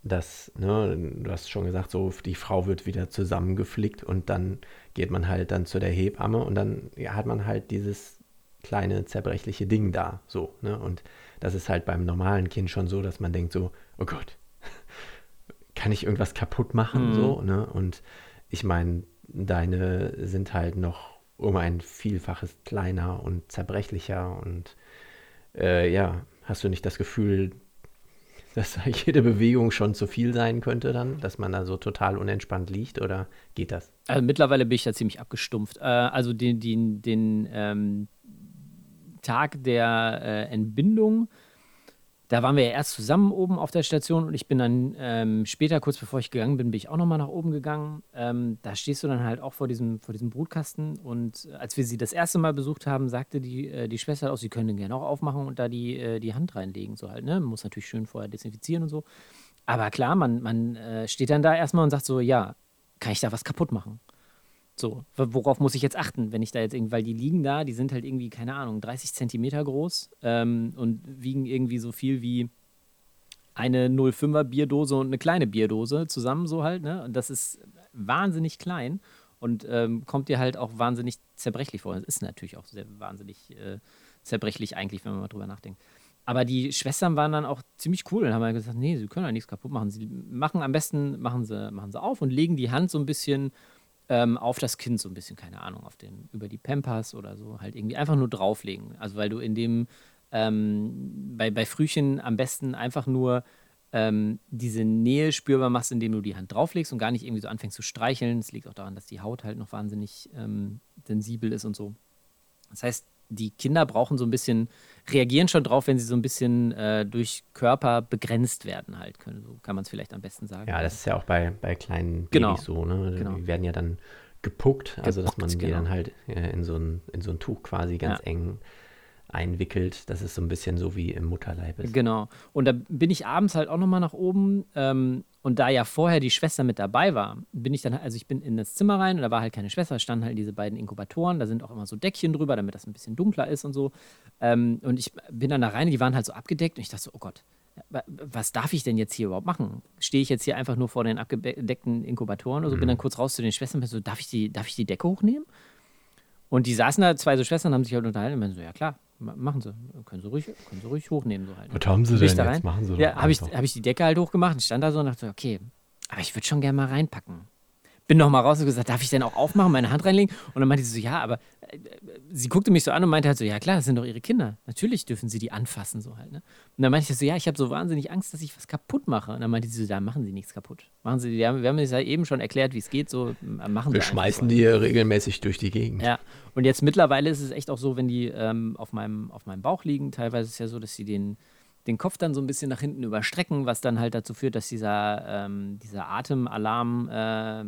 Speaker 3: dass, ne, du hast schon gesagt, so die Frau wird wieder zusammengeflickt und dann geht man halt dann zu der Hebamme und dann ja, hat man halt dieses kleine zerbrechliche Ding da, so, ne, und das ist halt beim normalen Kind schon so, dass man denkt so, oh Gott, kann ich irgendwas kaputt machen,
Speaker 1: Mhm.
Speaker 3: so, ne, und ich meine, deine sind halt noch um ein Vielfaches kleiner und zerbrechlicher und äh, ja, hast du nicht das Gefühl, dass jede Bewegung schon zu viel sein könnte dann, dass man da so total unentspannt liegt oder geht das?
Speaker 1: Also mittlerweile bin ich da ziemlich abgestumpft. Äh, also den, den, den ähm, Tag der äh, Entbindung, da waren wir ja erst zusammen oben auf der Station und ich bin dann ähm, später, kurz bevor ich gegangen bin, bin ich auch nochmal nach oben gegangen. Ähm, da stehst du dann halt auch vor diesem, vor diesem Brutkasten und als wir sie das erste Mal besucht haben, sagte die, äh, die Schwester auch, sie können den gerne auch aufmachen und da die, äh, die Hand reinlegen. So halt, ne? Man muss natürlich schön vorher desinfizieren und so. Aber klar, man, man äh, steht dann da erstmal und sagt so, ja, kann ich da was kaputt machen? So, worauf muss ich jetzt achten, wenn ich da jetzt irgendwie, weil die liegen da, die sind halt irgendwie, keine Ahnung, 30 Zentimeter groß ähm, und wiegen irgendwie so viel wie eine 05er Bierdose und eine kleine Bierdose zusammen, so halt, ne? Und das ist wahnsinnig klein und ähm, kommt dir halt auch wahnsinnig zerbrechlich vor. Das ist natürlich auch sehr wahnsinnig äh, zerbrechlich eigentlich, wenn man mal drüber nachdenkt. Aber die Schwestern waren dann auch ziemlich cool und haben halt gesagt, nee, sie können ja nichts kaputt machen. Sie machen am besten, machen sie, machen sie auf und legen die Hand so ein bisschen ähm, auf das Kind, so ein bisschen, keine Ahnung, auf den, über die Pampers oder so, halt irgendwie einfach nur drauflegen. Also weil du in dem, ähm, bei, bei Frühchen am besten einfach nur ähm, diese Nähe spürbar machst, indem du die Hand drauflegst und gar nicht irgendwie so anfängst zu streicheln. Es liegt auch daran, dass die Haut halt noch wahnsinnig ähm, sensibel ist und so. Das heißt, die Kinder brauchen so ein bisschen, reagieren schon drauf, wenn sie so ein bisschen äh, durch Körper begrenzt werden, halt. Können, so kann man es vielleicht am besten sagen.
Speaker 3: Ja, das ist ja auch bei, bei kleinen
Speaker 1: Genau.
Speaker 3: Babys so, ne?
Speaker 1: Genau.
Speaker 3: Die werden ja dann gepuckt, also dass man
Speaker 1: Gepuckt,
Speaker 3: die
Speaker 1: genau.
Speaker 3: dann halt äh, in so ein, in so ein Tuch quasi ganz
Speaker 1: Ja.
Speaker 3: eng einwickelt, dass es so ein bisschen so wie im Mutterleib ist.
Speaker 1: Genau. Und da bin ich abends halt auch nochmal nach oben. Ähm, und da ja vorher die Schwester mit dabei war, bin ich dann, also ich bin in das Zimmer rein und da war halt keine Schwester, da standen halt diese beiden Inkubatoren, da sind auch immer so Deckchen drüber, damit das ein bisschen dunkler ist und so. Ähm, und ich bin dann da rein, die waren halt so abgedeckt und ich dachte so, oh Gott, wa- was darf ich denn jetzt hier überhaupt machen? Stehe ich jetzt hier einfach nur vor den abgedeckten Inkubatoren oder so, bin dann kurz raus zu den Schwestern und bin so, darf ich die, darf ich die Decke hochnehmen? Und die saßen da, zwei so Schwestern, haben sich halt unterhalten und meinen so, ja klar, machen sie. Können sie ruhig, können sie ruhig hochnehmen, so halt.
Speaker 3: Was haben sie denn
Speaker 1: da
Speaker 3: jetzt? Machen sie
Speaker 1: Ja, habe ich, hab ich die Decke halt hochgemacht und stand da so und dachte, okay, aber ich würde schon gerne mal reinpacken. Bin noch mal raus und gesagt, darf ich denn auch aufmachen, meine Hand reinlegen? Und dann meinte sie so, ja, aber äh, sie guckte mich so an und meinte halt so, ja klar, das sind doch ihre Kinder. Natürlich dürfen sie die anfassen, so halt. Ne? Und dann meinte ich so, ja, ich habe so wahnsinnig Angst, dass ich was kaputt mache. Und dann meinte sie so, da machen sie nichts kaputt. Machen sie, wir haben, wir haben es ja eben schon erklärt, wie es geht, so äh, machen
Speaker 3: Wir
Speaker 1: sie
Speaker 3: schmeißen die hier regelmäßig durch die Gegend.
Speaker 1: Ja, und jetzt mittlerweile ist es echt auch so, wenn die ähm, auf, meinem, auf meinem Bauch liegen, teilweise ist es ja so, dass sie den, den Kopf dann so ein bisschen nach hinten überstrecken, was dann halt dazu führt, dass dieser, ähm, dieser Atemalarm äh,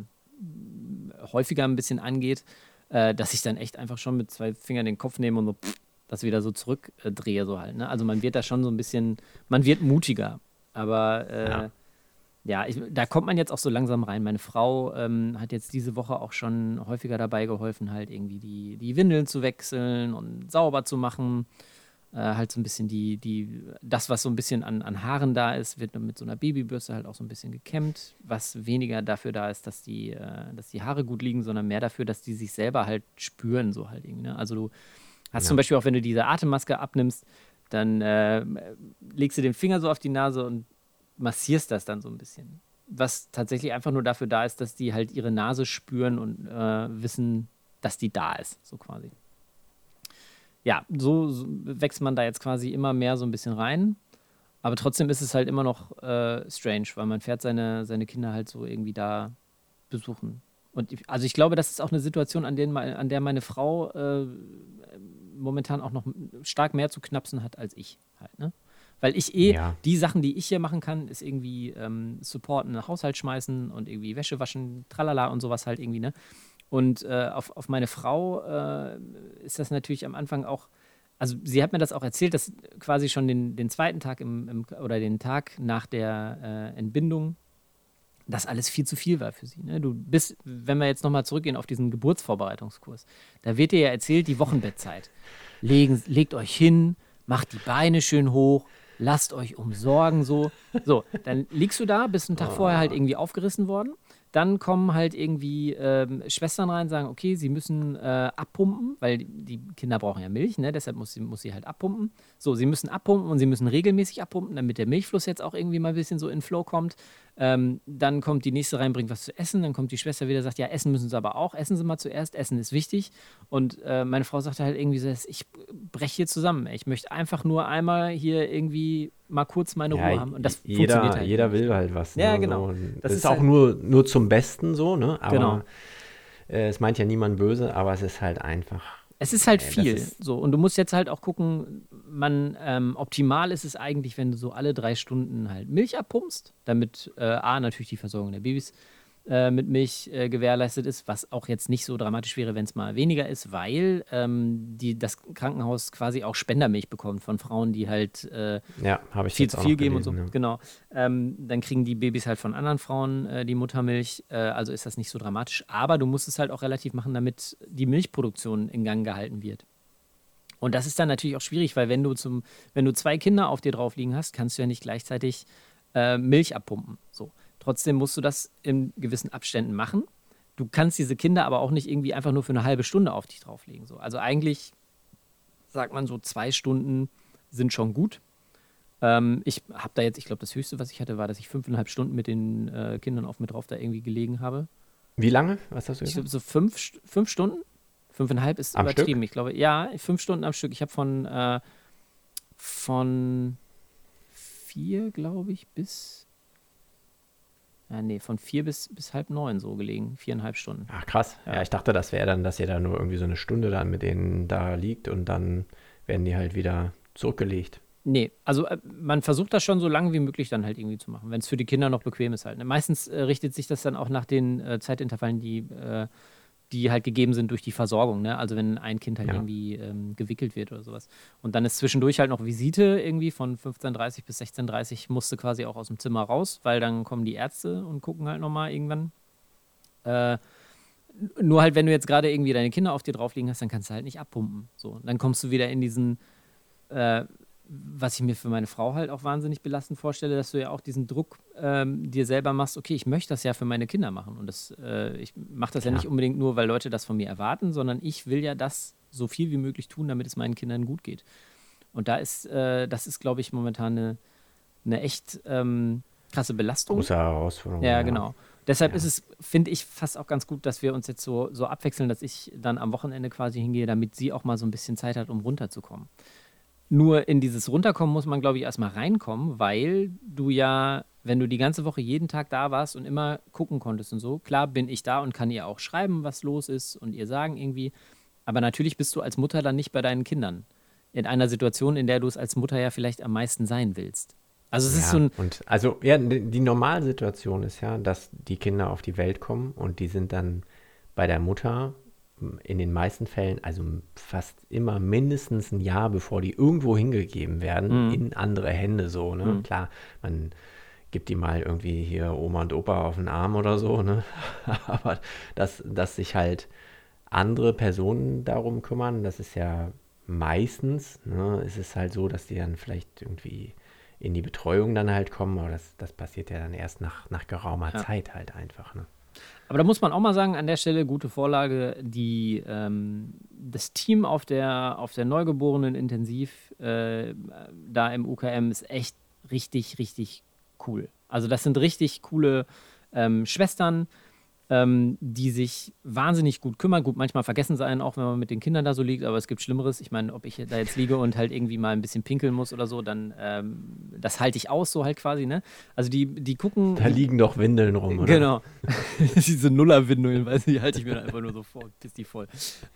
Speaker 1: häufiger ein bisschen angeht, äh, dass ich dann echt einfach schon mit zwei Fingern den Kopf nehme und so pff, das wieder so zurückdrehe, so halt. Ne? Also man wird da schon so ein bisschen, man wird mutiger. Aber äh,
Speaker 3: Ja.
Speaker 1: ja, ich, da kommt man jetzt auch so langsam rein. Meine Frau ähm, hat jetzt diese Woche auch schon häufiger dabei geholfen, halt irgendwie die, die Windeln zu wechseln und sauber zu machen. Äh, halt so ein bisschen die, die, das, was so ein bisschen an, an Haaren da ist, wird mit so einer Babybürste halt auch so ein bisschen gekämmt, was weniger dafür da ist, dass die, äh, dass die Haare gut liegen, sondern mehr dafür, dass die sich selber halt spüren, so halt irgendwie. Ne? Also du hast
Speaker 3: Ja.
Speaker 1: zum Beispiel auch, wenn du diese Atemmaske abnimmst, dann äh, legst du den Finger so auf die Nase und massierst das dann so ein bisschen. Was tatsächlich einfach nur dafür da ist, dass die halt ihre Nase spüren und äh, wissen, dass die da ist, so quasi. Ja, so, so wächst man da jetzt quasi immer mehr so ein bisschen rein. Aber trotzdem ist es halt immer noch äh, strange, weil man fährt seine, seine Kinder halt so irgendwie da besuchen. Und ich, also ich glaube, das ist auch eine Situation, an, denen, an der meine Frau äh, momentan auch noch stark mehr zu knapsen hat als ich halt, ne? Weil ich eh,
Speaker 3: Ja.
Speaker 1: die Sachen, die ich hier machen kann, ist irgendwie ähm, supporten, Haushalt schmeißen und irgendwie Wäsche waschen, tralala und sowas halt irgendwie, ne? Und äh, auf, auf meine Frau äh, ist das natürlich am Anfang auch, also sie hat mir das auch erzählt, dass quasi schon den, den zweiten Tag im, im, oder den Tag nach der äh, Entbindung das alles viel zu viel war für sie. Ne? Du bist, wenn wir jetzt nochmal zurückgehen auf diesen Geburtsvorbereitungskurs, da wird dir ja erzählt, die Wochenbettzeit. Legen, legt euch hin, macht die Beine schön hoch, lasst euch umsorgen, so. So, dann liegst du da, bist einen Tag vorher halt irgendwie aufgerissen worden. Dann kommen halt irgendwie ähm, Schwestern rein, sagen, okay, sie müssen äh, abpumpen, weil die, Kinder brauchen ja Milch, ne? deshalb muss sie, muss sie halt abpumpen. So, sie müssen abpumpen und sie müssen regelmäßig abpumpen, damit der Milchfluss jetzt auch irgendwie mal ein bisschen so in Flow kommt. Ähm, dann kommt die nächste rein, bringt was zu essen. Dann kommt die Schwester wieder, sagt, ja, essen müssen sie aber auch. Essen sie mal zuerst. Essen ist wichtig. Und äh, meine Frau sagte halt irgendwie so, ich breche hier zusammen. Ich möchte einfach nur einmal hier irgendwie mal kurz meine
Speaker 3: Ja,
Speaker 1: Ruhe haben. Und das
Speaker 3: jeder,
Speaker 1: funktioniert halt
Speaker 3: jeder will halt was.
Speaker 1: Ja,
Speaker 3: ne,
Speaker 1: genau.
Speaker 3: So.
Speaker 1: Das
Speaker 3: Das
Speaker 1: ist
Speaker 3: auch
Speaker 1: halt-
Speaker 3: nur, nur zum Besten so, ne? Aber
Speaker 1: Genau.
Speaker 3: äh, es meint ja niemand böse, aber es ist halt einfach.
Speaker 1: Es ist halt
Speaker 3: das
Speaker 1: viel.
Speaker 3: ist-
Speaker 1: so. Und du musst jetzt halt auch gucken, man, ähm, optimal ist es eigentlich, wenn du so alle drei Stunden halt Milch abpumpst, damit äh, A, natürlich die Versorgung der Babys äh, mit Milch äh, gewährleistet ist, was auch jetzt nicht so dramatisch wäre, wenn es mal weniger ist, weil ähm, die, das Krankenhaus quasi auch Spendermilch bekommt von Frauen, die halt äh,
Speaker 3: ja, ich
Speaker 1: viel zu viel geben
Speaker 3: gelesen,
Speaker 1: und so.
Speaker 3: Ja.
Speaker 1: Genau. Ähm, dann kriegen die Babys halt von anderen Frauen äh, die Muttermilch, äh, also ist das nicht so dramatisch. Aber du musst es halt auch relativ machen, damit die Milchproduktion in Gang gehalten wird. Und das ist dann natürlich auch schwierig, weil wenn du zum, wenn du zwei Kinder auf dir drauf liegen hast, kannst du ja nicht gleichzeitig Milch abpumpen. So. Trotzdem musst du das in gewissen Abständen machen. Du kannst diese Kinder aber auch nicht irgendwie einfach nur für eine halbe Stunde auf dich drauflegen. So. Also eigentlich sagt man so, zwei Stunden sind schon gut. Ähm, ich habe da jetzt, ich glaube, das Höchste, was ich hatte, war, dass ich fünfeinhalb Stunden mit den äh, Kindern auf mir drauf da irgendwie gelegen habe.
Speaker 3: Wie lange? Was hast du gesagt?
Speaker 1: so fünf, fünf Stunden. Fünfeinhalb ist
Speaker 3: Am
Speaker 1: übertrieben. Ich glaube, ja, fünf Stunden am Stück. Ich habe von, äh, von vier, glaube ich, bis. Ja, nee, von vier bis, bis halb neun so gelegen. Viereinhalb Stunden.
Speaker 3: Ach krass. Ja.
Speaker 1: Ja.
Speaker 3: ich dachte, das wäre dann, dass ihr da nur irgendwie so eine Stunde dann mit denen da liegt und dann werden die halt wieder zurückgelegt.
Speaker 1: Nee, also äh, man versucht das schon so lange wie möglich dann halt irgendwie zu machen, wenn es für die Kinder noch bequem ist halt. Ne? Meistens äh, richtet sich das dann auch nach den äh, Zeitintervallen, die, äh, die halt gegeben sind durch die Versorgung. Ne? Also wenn ein Kind halt
Speaker 3: Ja.
Speaker 1: irgendwie ähm, gewickelt wird oder sowas. Und dann ist zwischendurch halt noch Visite irgendwie von 15.30 bis 16.30 musste quasi auch aus dem Zimmer raus, weil dann kommen die Ärzte und gucken halt nochmal irgendwann. Äh, nur halt, wenn du jetzt gerade irgendwie deine Kinder auf dir drauf liegen hast, dann kannst du halt nicht abpumpen. So, dann kommst du wieder in diesen, äh, was ich mir für meine Frau halt auch wahnsinnig belastend vorstelle, dass du ja auch diesen Druck ähm, dir selber machst, okay, ich möchte das ja für meine Kinder machen. Und das, äh, ich mache das ja
Speaker 3: Klar.
Speaker 1: nicht unbedingt nur, weil Leute das von mir erwarten, sondern ich will ja das so viel wie möglich tun, damit es meinen Kindern gut geht. Und da ist, äh, das ist, glaube ich, momentan eine, eine echt ähm, krasse Belastung.
Speaker 3: Große Herausforderung.
Speaker 1: Ja, genau. Deshalb
Speaker 3: Ja.
Speaker 1: ist es, finde ich, fast auch ganz gut, dass wir uns jetzt so, so abwechseln, dass ich dann am Wochenende quasi hingehe, damit sie auch mal so ein bisschen Zeit hat, um runterzukommen. Nur in dieses Runterkommen muss man, glaube ich, erstmal reinkommen, weil du ja, wenn du die ganze Woche jeden Tag da warst und immer gucken konntest und so, klar bin ich da und kann ihr auch schreiben, was los ist und ihr sagen irgendwie, aber natürlich bist du als Mutter dann nicht bei deinen Kindern. In einer Situation, in der du es als Mutter ja vielleicht am meisten sein willst. Also es ist
Speaker 3: ja,
Speaker 1: so ein,
Speaker 3: und also ja, die Normalsituation ist ja, dass die Kinder auf die Welt kommen und die sind dann bei der Mutter in den meisten Fällen, also fast immer mindestens ein Jahr, bevor die irgendwo hingegeben werden,
Speaker 1: Mhm.
Speaker 3: in andere Hände so, ne?
Speaker 1: Mhm.
Speaker 3: Klar, man gibt die mal irgendwie hier Oma und Opa auf den Arm oder so, ne? Aber dass, dass sich halt andere Personen darum kümmern, das ist ja meistens, ne, ist es halt so, dass die dann vielleicht irgendwie in die Betreuung dann halt kommen, aber das, das passiert ja dann erst nach, nach geraumer
Speaker 1: Ja.
Speaker 3: Zeit halt einfach. Ne?
Speaker 1: Aber da muss man auch mal sagen, an der Stelle gute Vorlage, die, ähm, das Team auf der, auf der Neugeborenen Intensiv äh, da im UKM ist echt richtig, richtig cool. Also das sind richtig coole ähm, Schwestern, ähm, die sich wahnsinnig gut kümmern. Gut, manchmal vergessen sie einen auch, wenn man mit den Kindern da so liegt, aber es gibt Schlimmeres. Ich meine, ob ich da jetzt liege und halt irgendwie mal ein bisschen pinkeln muss oder so, dann ähm, das halte ich aus, so halt quasi, ne? Also die, die gucken.
Speaker 3: Da liegen doch Windeln rum, oder?
Speaker 1: Genau. Diese Nullerwindungen, weiß ich, die halte ich mir einfach nur so vor, piss die voll.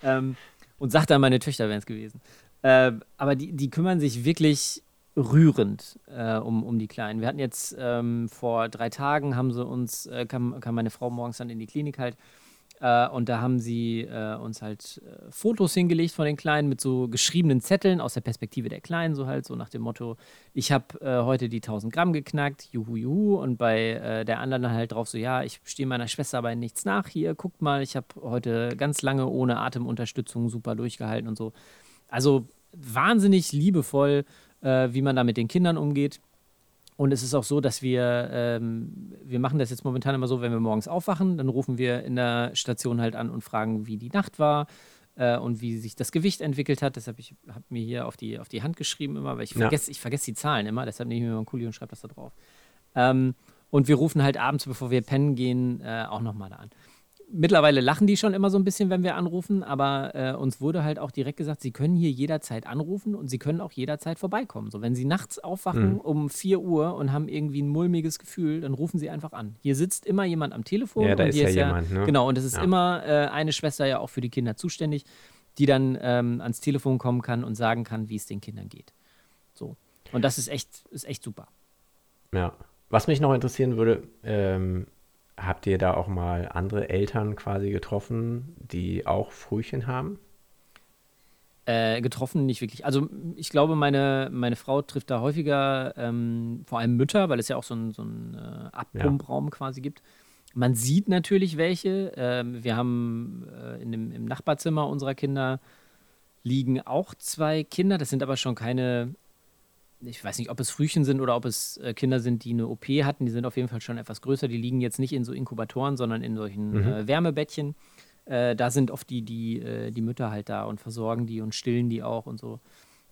Speaker 1: Ähm, und sagt dann, meine Töchter wären es gewesen. Ähm, aber die, die kümmern sich wirklich rührend äh, um, um die Kleinen. Wir hatten jetzt ähm, vor drei Tagen, haben sie uns, äh, kam, kam meine Frau morgens dann in die Klinik halt, äh, und da haben sie äh, uns halt äh, Fotos hingelegt von den Kleinen mit so geschriebenen Zetteln aus der Perspektive der Kleinen, so halt, so nach dem Motto, ich habe äh, heute die 1000 Gramm geknackt, juhu, juhu. Und bei der anderen halt drauf so, ja, ich stehe meiner Schwester bei nichts nach. Hier, guckt mal, ich habe heute ganz lange ohne Atemunterstützung super durchgehalten und so. Also wahnsinnig liebevoll, äh, wie man da mit den Kindern umgeht. Und es ist auch so, dass wir, ähm, wir machen das jetzt momentan immer so, wenn wir morgens aufwachen, dann rufen wir in der Station halt an und fragen, wie die Nacht war äh, und wie sich das Gewicht entwickelt hat. Deshalb ich habe mir hier auf die, auf die Hand geschrieben immer, weil ich
Speaker 3: Ja.
Speaker 1: vergesse ich vergesse die Zahlen immer, deshalb nehme ich mir mal einen Kuli und schreibe das da drauf. Ähm, und wir rufen halt abends, bevor wir pennen gehen, äh, auch nochmal da an. Mittlerweile lachen die schon immer so ein bisschen, wenn wir anrufen, aber äh, uns wurde halt auch direkt gesagt, sie können hier jederzeit anrufen und sie können auch jederzeit vorbeikommen. So, wenn sie nachts aufwachen
Speaker 3: Mhm.
Speaker 1: um 4 Uhr und haben irgendwie ein mulmiges Gefühl, dann rufen sie einfach an. Hier sitzt immer jemand am Telefon.
Speaker 3: Ja, da ist ja jemand, ne?
Speaker 1: Genau, und es ist
Speaker 3: Ja.
Speaker 1: immer äh, eine Schwester ja auch für die Kinder zuständig, die dann ähm, ans Telefon kommen kann und sagen kann, wie es den Kindern geht. So. Und das ist echt, ist echt super.
Speaker 3: Ja. Was mich noch interessieren würde, ähm, habt ihr da auch mal andere Eltern quasi getroffen, die auch Frühchen haben?
Speaker 1: Äh, getroffen nicht wirklich. Also ich glaube, meine, meine Frau trifft da häufiger ähm, vor allem Mütter, weil es ja auch so einen so äh, Abpumpraum ja. quasi gibt. Man sieht natürlich welche. Ähm, wir haben äh, in dem, im Nachbarzimmer unserer Kinder liegen auch zwei Kinder. Das sind aber schon keine, ich weiß nicht, ob es Frühchen sind oder ob es äh, Kinder sind, die eine OP hatten. Die sind auf jeden Fall schon etwas größer. Die liegen jetzt nicht in so Inkubatoren, sondern in solchen mhm. äh, Wärmebettchen. Äh, da sind oft die, die, äh, die Mütter halt da und versorgen die und stillen die auch und so.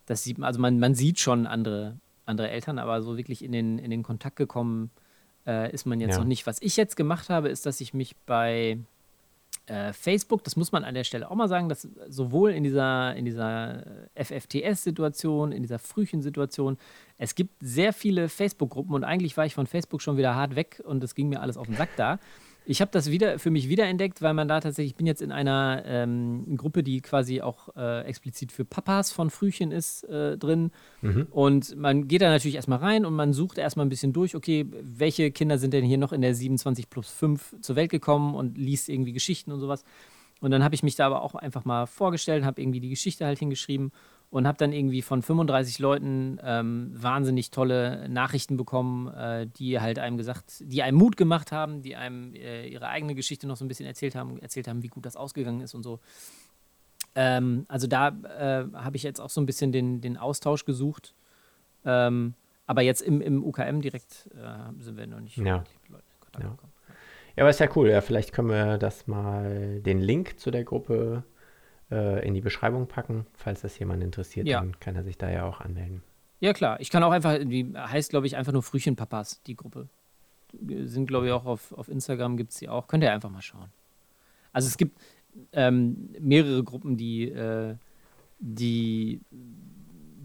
Speaker 1: Das sieht man, also man, man sieht schon andere, andere Eltern, aber so wirklich in den, in den Kontakt gekommen äh, ist man jetzt ja. noch nicht. Was ich jetzt gemacht habe, ist, dass ich mich bei äh, Facebook, das muss man an der Stelle auch mal sagen, dass sowohl in dieser, in dieser FFTS-Situation, in dieser Frühchen-Situation, es gibt sehr viele Facebook-Gruppen und eigentlich war ich von Facebook schon wieder hart weg und es ging mir alles auf den Sack da. Ich habe das wieder für mich wiederentdeckt, weil man da tatsächlich, ich bin jetzt in einer ähm, Gruppe, die quasi auch äh, explizit für Papas von Frühchen ist, äh, drin. Mhm. Und man geht da natürlich erstmal rein und man sucht erstmal ein bisschen durch, okay, welche Kinder sind denn hier noch in der 27 plus 5 zur Welt gekommen und liest irgendwie Geschichten und sowas. Und dann habe ich mich da aber auch einfach mal vorgestellt, habe irgendwie die Geschichte halt hingeschrieben und habe dann irgendwie von 35 Leuten ähm, wahnsinnig tolle Nachrichten bekommen, äh, die halt einem gesagt, die einem Mut gemacht haben, die einem äh, ihre eigene Geschichte noch so ein bisschen erzählt haben, erzählt haben, wie gut das ausgegangen ist und so. Ähm, also da äh, habe ich jetzt auch so ein bisschen den, den Austausch gesucht. Ähm, aber jetzt im, im UKM direkt äh, sind wir noch nicht
Speaker 3: ja. mit Leuten in Kontakt ja. gekommen. Ja, aber ist ja cool. Ja, vielleicht können wir das mal, den Link zu der Gruppe äh, in die Beschreibung packen. Falls das jemand interessiert, ja. dann kann er sich da ja auch anmelden.
Speaker 1: Ja, klar. Ich kann auch einfach, die heißt, glaube ich, einfach nur Frühchenpapas, die Gruppe. Sind, glaube ich, auch auf, auf Instagram gibt es die auch. Könnt ihr einfach mal schauen. Also es gibt ähm, mehrere Gruppen, die, äh, die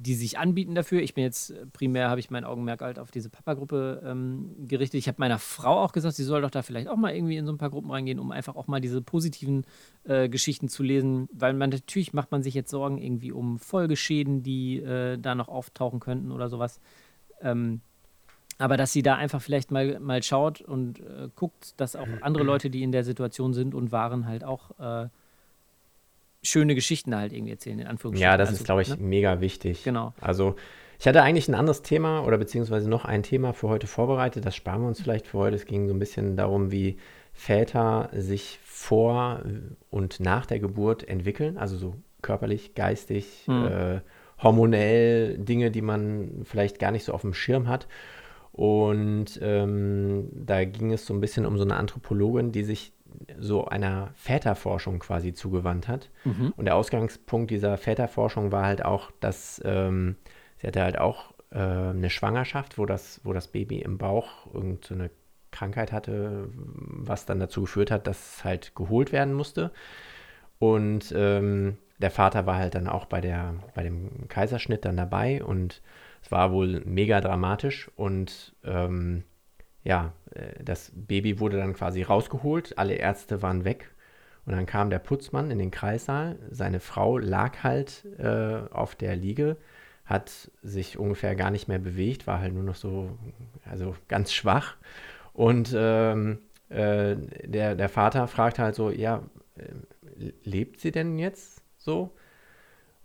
Speaker 1: die sich anbieten dafür. Ich bin jetzt äh, primär, habe ich mein Augenmerk halt auf diese Papa-Gruppe ähm, gerichtet. Ich habe meiner Frau auch gesagt, sie soll doch da vielleicht auch mal irgendwie in so ein paar Gruppen reingehen, um einfach auch mal diese positiven äh, Geschichten zu lesen. Weil man natürlich macht man sich jetzt Sorgen irgendwie um Folgeschäden, die äh, da noch auftauchen könnten oder sowas. Ähm, aber dass sie da einfach vielleicht mal, mal schaut und äh, guckt, dass auch andere Leute, die in der Situation sind und waren, halt auch äh, schöne Geschichten halt irgendwie erzählen, in Anführungsstrichen.
Speaker 3: Ja, das also, ist, glaube ich, ne? mega wichtig.
Speaker 1: Genau.
Speaker 3: Also ich hatte eigentlich ein anderes Thema oder beziehungsweise noch ein Thema für heute vorbereitet. Das sparen wir uns vielleicht für heute. Es ging so ein bisschen darum, wie Väter sich vor und nach der Geburt entwickeln, also so körperlich, geistig, mhm. äh, hormonell, Dinge, die man vielleicht gar nicht so auf dem Schirm hat. Und ähm, da ging es so ein bisschen um so eine Anthropologin, die sich so einer Väterforschung quasi zugewandt hat. Mhm. Und der Ausgangspunkt dieser Väterforschung war halt auch, dass ähm, sie hatte halt auch äh, eine Schwangerschaft, wo das, wo das Baby im Bauch irgendeine so Krankheit hatte, was dann dazu geführt hat, dass es halt geholt werden musste. Und ähm, der Vater war halt dann auch bei, der, bei dem Kaiserschnitt dann dabei und es war wohl mega dramatisch und ähm, ja, äh, das Baby wurde dann quasi rausgeholt, alle Ärzte waren weg und dann kam der Putzmann in den Kreissaal. Seine Frau lag halt äh, auf der Liege, hat sich ungefähr gar nicht mehr bewegt, war halt nur noch so, also ganz schwach. Und ähm, äh, der, der Vater fragt halt so, ja, äh, lebt sie denn jetzt so?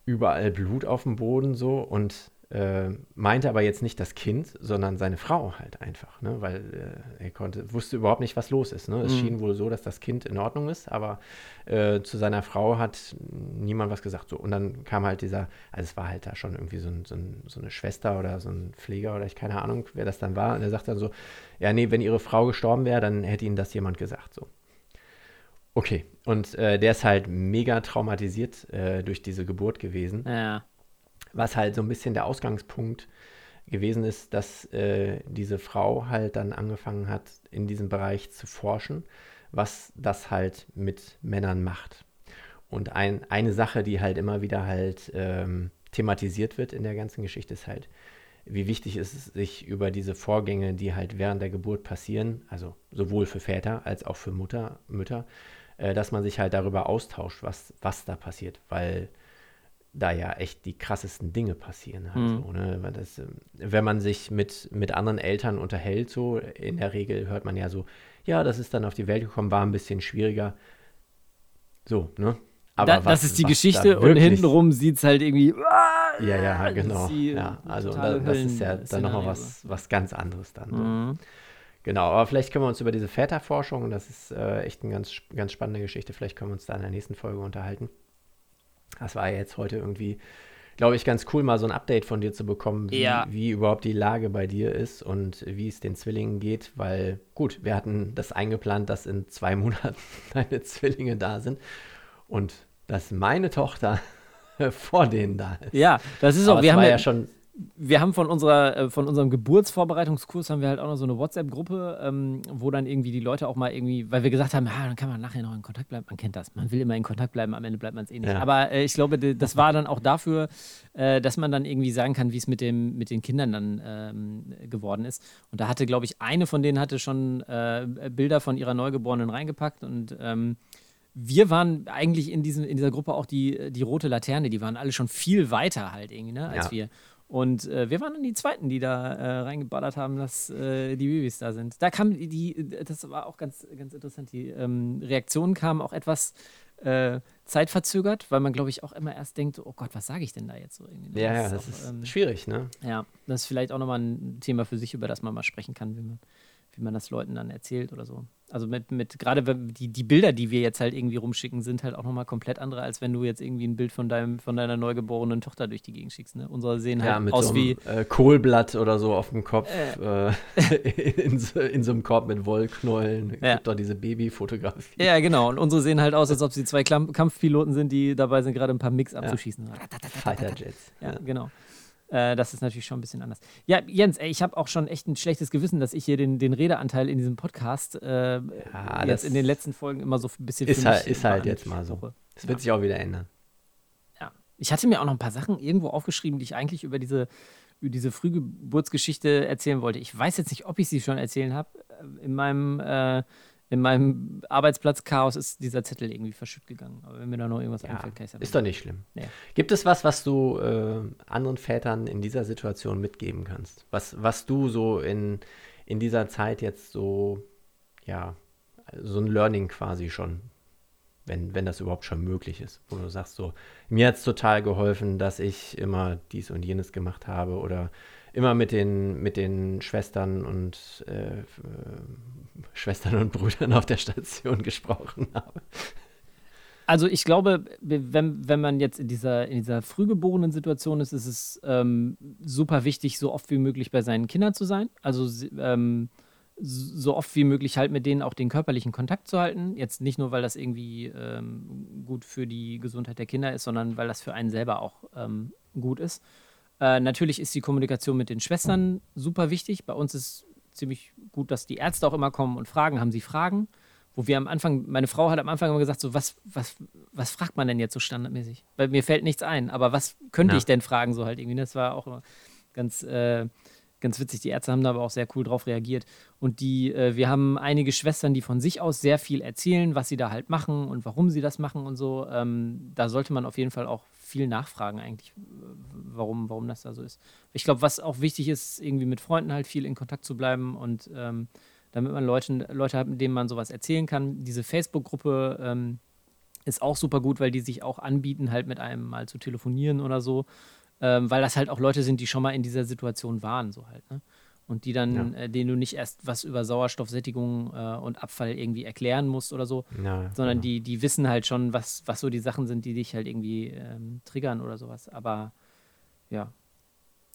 Speaker 3: Überall Blut auf dem Boden so und äh, meinte aber jetzt nicht das Kind, sondern seine Frau halt einfach, ne? weil äh, er konnte, wusste überhaupt nicht, was los ist. Ne? Es mhm. schien wohl so, dass das Kind in Ordnung ist, aber äh, zu seiner Frau hat niemand was gesagt. So. Und dann kam halt dieser, also es war halt da schon irgendwie so, ein, so, ein, so eine Schwester oder so ein Pfleger oder ich keine Ahnung, wer das dann war. Und er sagt dann so, ja, nee, wenn ihre Frau gestorben wäre, dann hätte ihnen das jemand gesagt. So. Okay, und äh, der ist halt mega traumatisiert äh, durch diese Geburt gewesen.
Speaker 1: Ja
Speaker 3: was halt so ein bisschen der Ausgangspunkt gewesen ist, dass äh, diese Frau halt dann angefangen hat, in diesem Bereich zu forschen, was das halt mit Männern macht. Und ein, eine Sache, die halt immer wieder halt ähm, thematisiert wird in der ganzen Geschichte, ist halt, wie wichtig ist es, sich über diese Vorgänge, die halt während der Geburt passieren, also sowohl für Väter als auch für Mutter, Mütter, äh, dass man sich halt darüber austauscht, was, was da passiert, weil da ja echt die krassesten Dinge passieren. Halt mhm. so, ne? das, ähm, wenn man sich mit, mit anderen Eltern unterhält, so in der Regel hört man ja so, Ja, das ist dann auf die Welt gekommen, war ein bisschen schwieriger. So, ne? Aber
Speaker 1: da,
Speaker 3: was,
Speaker 1: das ist die Geschichte und hintenrum sieht es halt irgendwie.
Speaker 3: Ja, ja,
Speaker 1: das
Speaker 3: genau. Ja, also da, das ist ja dann nochmal was, was ganz anderes dann. So.
Speaker 1: Mhm.
Speaker 3: Genau, aber vielleicht können wir uns über diese Väterforschung, und das ist äh, echt eine ganz, ganz spannende Geschichte, vielleicht können wir uns da in der nächsten Folge unterhalten. Das war ja jetzt heute irgendwie, glaube ich, ganz cool, mal so ein Update von dir zu bekommen, wie,
Speaker 1: Ja.
Speaker 3: wie überhaupt die Lage bei dir ist und wie es den Zwillingen geht, weil gut, wir hatten das eingeplant, dass in zwei Monaten deine Zwillinge da sind und dass meine Tochter vor denen da ist.
Speaker 1: Ja, das ist
Speaker 3: Aber
Speaker 1: auch.
Speaker 3: es
Speaker 1: Wir haben
Speaker 3: war
Speaker 1: ja,
Speaker 3: ja schon,
Speaker 1: wir haben von unserer, äh, von unserem Geburtsvorbereitungskurs haben wir halt auch noch so eine WhatsApp-Gruppe, ähm, wo dann irgendwie die Leute auch mal irgendwie, weil wir gesagt haben, ja, dann kann man nachher noch in Kontakt bleiben. Man kennt das. Man will immer in Kontakt bleiben, am Ende bleibt man es eh nicht.
Speaker 3: Ja.
Speaker 1: Aber äh, ich glaube, das war dann auch dafür, äh, dass man dann irgendwie sagen kann, wie es mit, dem, mit den Kindern dann ähm, geworden ist. Und da hatte, glaube ich, eine von denen hatte schon äh, Bilder von ihrer Neugeborenen reingepackt und ähm, wir waren eigentlich in, diesem, in dieser Gruppe auch die, die rote Laterne, die waren alle schon viel weiter halt irgendwie, ne, als
Speaker 3: Ja.
Speaker 1: wir. Und äh, wir waren dann die Zweiten, die da äh, reingeballert haben, dass äh, die Babys da sind. Da kam die, das war auch ganz, ganz interessant, die ähm, Reaktionen kamen auch etwas äh, zeitverzögert, weil man, glaube ich, auch immer erst denkt, oh Gott, was sage ich denn da jetzt so irgendwie? ne?
Speaker 3: ja, ja,
Speaker 1: ist
Speaker 3: das
Speaker 1: auch,
Speaker 3: ist
Speaker 1: ähm,
Speaker 3: schwierig, ne?
Speaker 1: ja, das ist vielleicht auch nochmal ein Thema für sich, über das man mal sprechen kann, wie man, wie man das Leuten dann erzählt oder so. Also mit, mit gerade die, die Bilder, die wir jetzt halt irgendwie rumschicken, sind halt auch nochmal komplett andere, als wenn du jetzt irgendwie ein Bild von deinem, von deiner neugeborenen Tochter durch die Gegend schickst. Ne? Unsere sehen
Speaker 3: Ja,
Speaker 1: halt aus
Speaker 3: so
Speaker 1: wie.
Speaker 3: einem äh, Kohlblatt oder so auf dem Kopf, äh, in, so, in so einem Korb mit Wollknäulen.
Speaker 1: Ja.
Speaker 3: Gibt doch diese Babyfotografie.
Speaker 1: Ja, genau. Und unsere sehen halt aus, als ob sie zwei Kampfpiloten sind, die dabei sind, gerade ein paar Mix abzuschießen.
Speaker 3: Fighter-Jets.
Speaker 1: Ja, genau. Äh, das ist natürlich schon ein bisschen anders. Ja, Jens, ey, ich habe auch schon echt ein schlechtes Gewissen, dass ich hier den, den Redeanteil in diesem Podcast äh,
Speaker 3: das
Speaker 1: jetzt in den letzten Folgen immer so ein bisschen
Speaker 3: Ist halt, ist halt jetzt mal so. Das wird sich auch wieder ändern.
Speaker 1: Ja. Ich hatte mir auch noch ein paar Sachen irgendwo aufgeschrieben, die ich eigentlich über diese, über diese Frühgeburtsgeschichte erzählen wollte. Ich weiß jetzt nicht, ob ich sie schon erzählen habe. In meinem, äh, in meinem Arbeitsplatzchaos ist dieser Zettel irgendwie verschütt gegangen. Aber wenn mir da noch irgendwas
Speaker 3: Ja,
Speaker 1: einfällt, kann ich
Speaker 3: ist doch nicht schlimm.
Speaker 1: Nee.
Speaker 3: Gibt es was, was du äh, anderen Vätern in dieser Situation mitgeben kannst? Was, was du so in, in dieser Zeit jetzt so, ja, so ein Learning quasi schon, wenn, wenn das überhaupt schon möglich ist, wo du sagst so, mir hat es total geholfen, dass ich immer dies und jenes gemacht habe oder immer mit den, mit den Schwestern und äh, äh, Schwestern und Brüdern auf der Station gesprochen habe.
Speaker 1: Also ich glaube, wenn, wenn man jetzt in dieser, in dieser frühgeborenen Situation ist, ist es ähm, super wichtig, so oft wie möglich bei seinen Kindern zu sein. Also ähm, so oft wie möglich halt mit denen auch den körperlichen Kontakt zu halten. Jetzt nicht nur, weil das irgendwie ähm, gut für die Gesundheit der Kinder ist, sondern weil das für einen selber auch ähm, gut ist. Äh, natürlich ist die Kommunikation mit den Schwestern super wichtig. Bei uns ist ziemlich gut, dass die Ärzte auch immer kommen und fragen, haben sie Fragen? Wo wir am Anfang, meine Frau hat am Anfang immer gesagt, so was, was, was fragt man denn jetzt so standardmäßig? Weil mir fällt nichts ein, aber was könnte
Speaker 3: Ja.
Speaker 1: ich denn fragen, so halt irgendwie. Das war auch immer ganz, äh, ganz witzig. Die Ärzte haben da aber auch sehr cool drauf reagiert. Und die, äh, wir haben einige Schwestern, die von sich aus sehr viel erzählen, was sie da halt machen und warum sie das machen und so. Ähm, da sollte man auf jeden Fall auch viel nachfragen, eigentlich, warum, warum das da so ist. Ich glaube, was auch wichtig ist, irgendwie mit Freunden halt viel in Kontakt zu bleiben und ähm, damit man Leuten, Leute hat, mit denen man sowas erzählen kann. Diese Facebook-Gruppe ähm, ist auch super gut, weil die sich auch anbieten, halt mit einem mal zu telefonieren oder so, ähm, weil das halt auch Leute sind, die schon mal in dieser Situation waren, so halt, ne? Und die dann, äh, denen du nicht erst was über Sauerstoffsättigung äh, und Abfall irgendwie erklären musst oder so,
Speaker 3: Ja,
Speaker 1: sondern
Speaker 3: genau.
Speaker 1: die, die wissen halt schon, was, was so die Sachen sind, die dich halt irgendwie ähm, triggern oder sowas. Aber ja.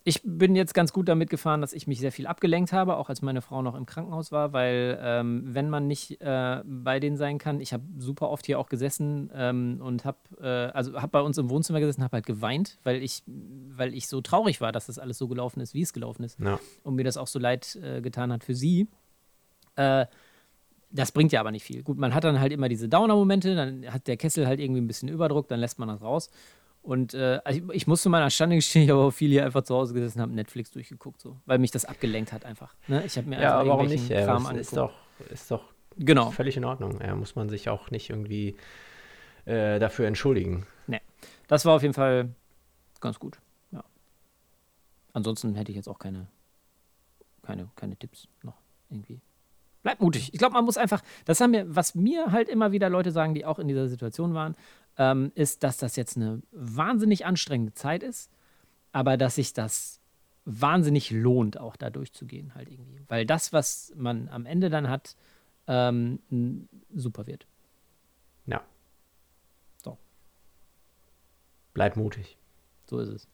Speaker 1: Ich bin jetzt ganz gut damit gefahren, dass ich mich sehr viel abgelenkt habe, auch als meine Frau noch im Krankenhaus war, weil ähm, wenn man nicht äh, bei denen sein kann, ich habe super oft hier auch gesessen ähm, und habe, äh, also habe bei uns im Wohnzimmer gesessen, habe halt geweint, weil ich, weil ich so traurig war, dass das alles so gelaufen ist, wie es gelaufen ist
Speaker 3: Ja.
Speaker 1: und mir das auch so leid äh, getan hat für sie. Äh, das bringt ja aber nicht viel. Gut, man hat dann halt immer diese Downer-Momente, dann hat der Kessel halt irgendwie ein bisschen Überdruck, dann lässt man das raus. Und äh, also ich, ich muss zu meiner Stande gestehen, ich habe auch viel hier einfach zu Hause gesessen und habe Netflix durchgeguckt, so, weil mich das abgelenkt hat einfach. Ne? Ich habe mir
Speaker 3: Ja,
Speaker 1: einfach
Speaker 3: warum nicht? Ja,
Speaker 1: Kram angeguckt.
Speaker 3: ist doch, ist doch
Speaker 1: genau.
Speaker 3: völlig in Ordnung. Ja, muss man sich auch nicht irgendwie äh, dafür entschuldigen.
Speaker 1: Das war auf jeden Fall ganz gut. Ja. Ansonsten hätte ich jetzt auch keine, keine, keine Tipps noch irgendwie. Bleib mutig. Ich glaube, man muss einfach, das haben wir, was mir halt immer wieder Leute sagen, die auch in dieser Situation waren, ähm, ist, dass das jetzt eine wahnsinnig anstrengende Zeit ist, aber dass sich das wahnsinnig lohnt, auch da durchzugehen, halt irgendwie. Weil das, was man am Ende dann hat, ähm, super wird.
Speaker 3: Ja.
Speaker 1: So.
Speaker 3: Bleib mutig.
Speaker 1: So ist es.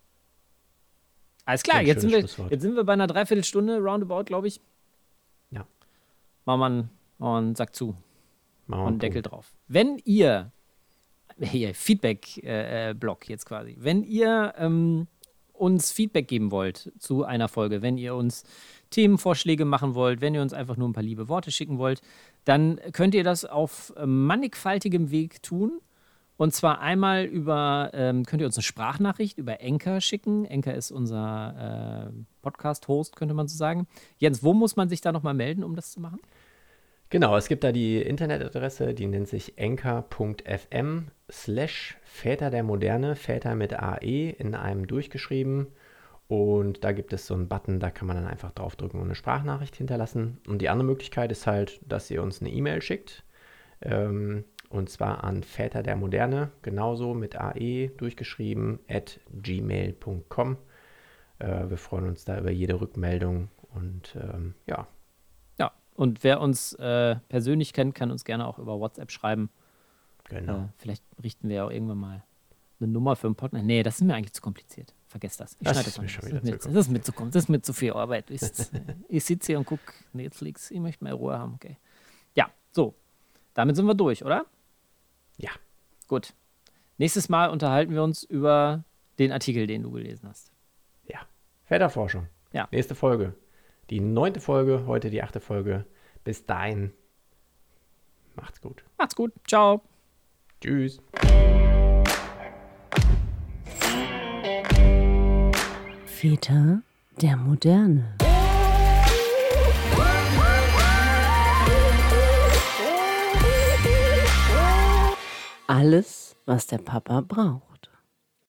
Speaker 1: Alles klar, jetzt sind, wir, jetzt sind wir bei einer Dreiviertelstunde roundabout, glaube ich. Machen wir einen, machen wir einen Sack zu
Speaker 3: Machen
Speaker 1: und
Speaker 3: einen
Speaker 1: Deckel drauf. Wenn ihr, hier, Feedback-Block jetzt quasi, wenn ihr ähm, uns Feedback geben wollt zu einer Folge, wenn ihr uns Themenvorschläge machen wollt, wenn ihr uns einfach nur ein paar liebe Worte schicken wollt, dann könnt ihr das auf äh, mannigfaltigem Weg tun. Und zwar einmal über, ähm, könnt ihr uns eine Sprachnachricht über Enker schicken. Enker ist unser äh, Podcast-Host, könnte man so sagen. Jens, wo muss man sich da nochmal melden, um das zu machen?
Speaker 3: Genau, es gibt da die Internetadresse, die nennt sich enker.fm slash Väter der Moderne, Väter mit AE in einem durchgeschrieben. Und da gibt es so einen Button, da kann man dann einfach draufdrücken und eine Sprachnachricht hinterlassen. Und die andere Möglichkeit ist halt, dass ihr uns eine E-Mail schickt. Ähm, und zwar an Väter der Moderne, genauso mit AE durchgeschrieben, at gmail.com. Äh, wir freuen uns da über jede Rückmeldung und ähm, ja,
Speaker 1: Ja, und wer uns äh, persönlich kennt, kann uns gerne auch über WhatsApp schreiben.
Speaker 3: genau.
Speaker 1: Äh, vielleicht richten wir ja auch irgendwann mal eine Nummer für einen Podcast. Nee, das ist mir eigentlich zu kompliziert. Vergesst das. Ich
Speaker 3: Das
Speaker 1: schneide
Speaker 3: ist
Speaker 1: das
Speaker 3: mir schon
Speaker 1: Das
Speaker 3: wieder
Speaker 1: ist mir-
Speaker 3: zu
Speaker 1: Das ist mir zu kom- das ist mir zu viel Arbeit. wisst's. ich sitze hier und gucke Netflix. Ich möchte mehr Ruhe haben. Okay. Ja, so. Damit sind wir durch, oder?
Speaker 3: Ja,
Speaker 1: Gut. Nächstes Mal unterhalten wir uns über den Artikel, den du gelesen hast.
Speaker 3: ja. Väterforschung.
Speaker 1: Ja.
Speaker 3: Nächste Folge. Die neunte Folge, heute die achte Folge. Bis dahin. Macht's gut.
Speaker 1: Macht's gut. Ciao.
Speaker 3: Tschüss.
Speaker 2: Väter der Moderne. Alles, was der Papa braucht.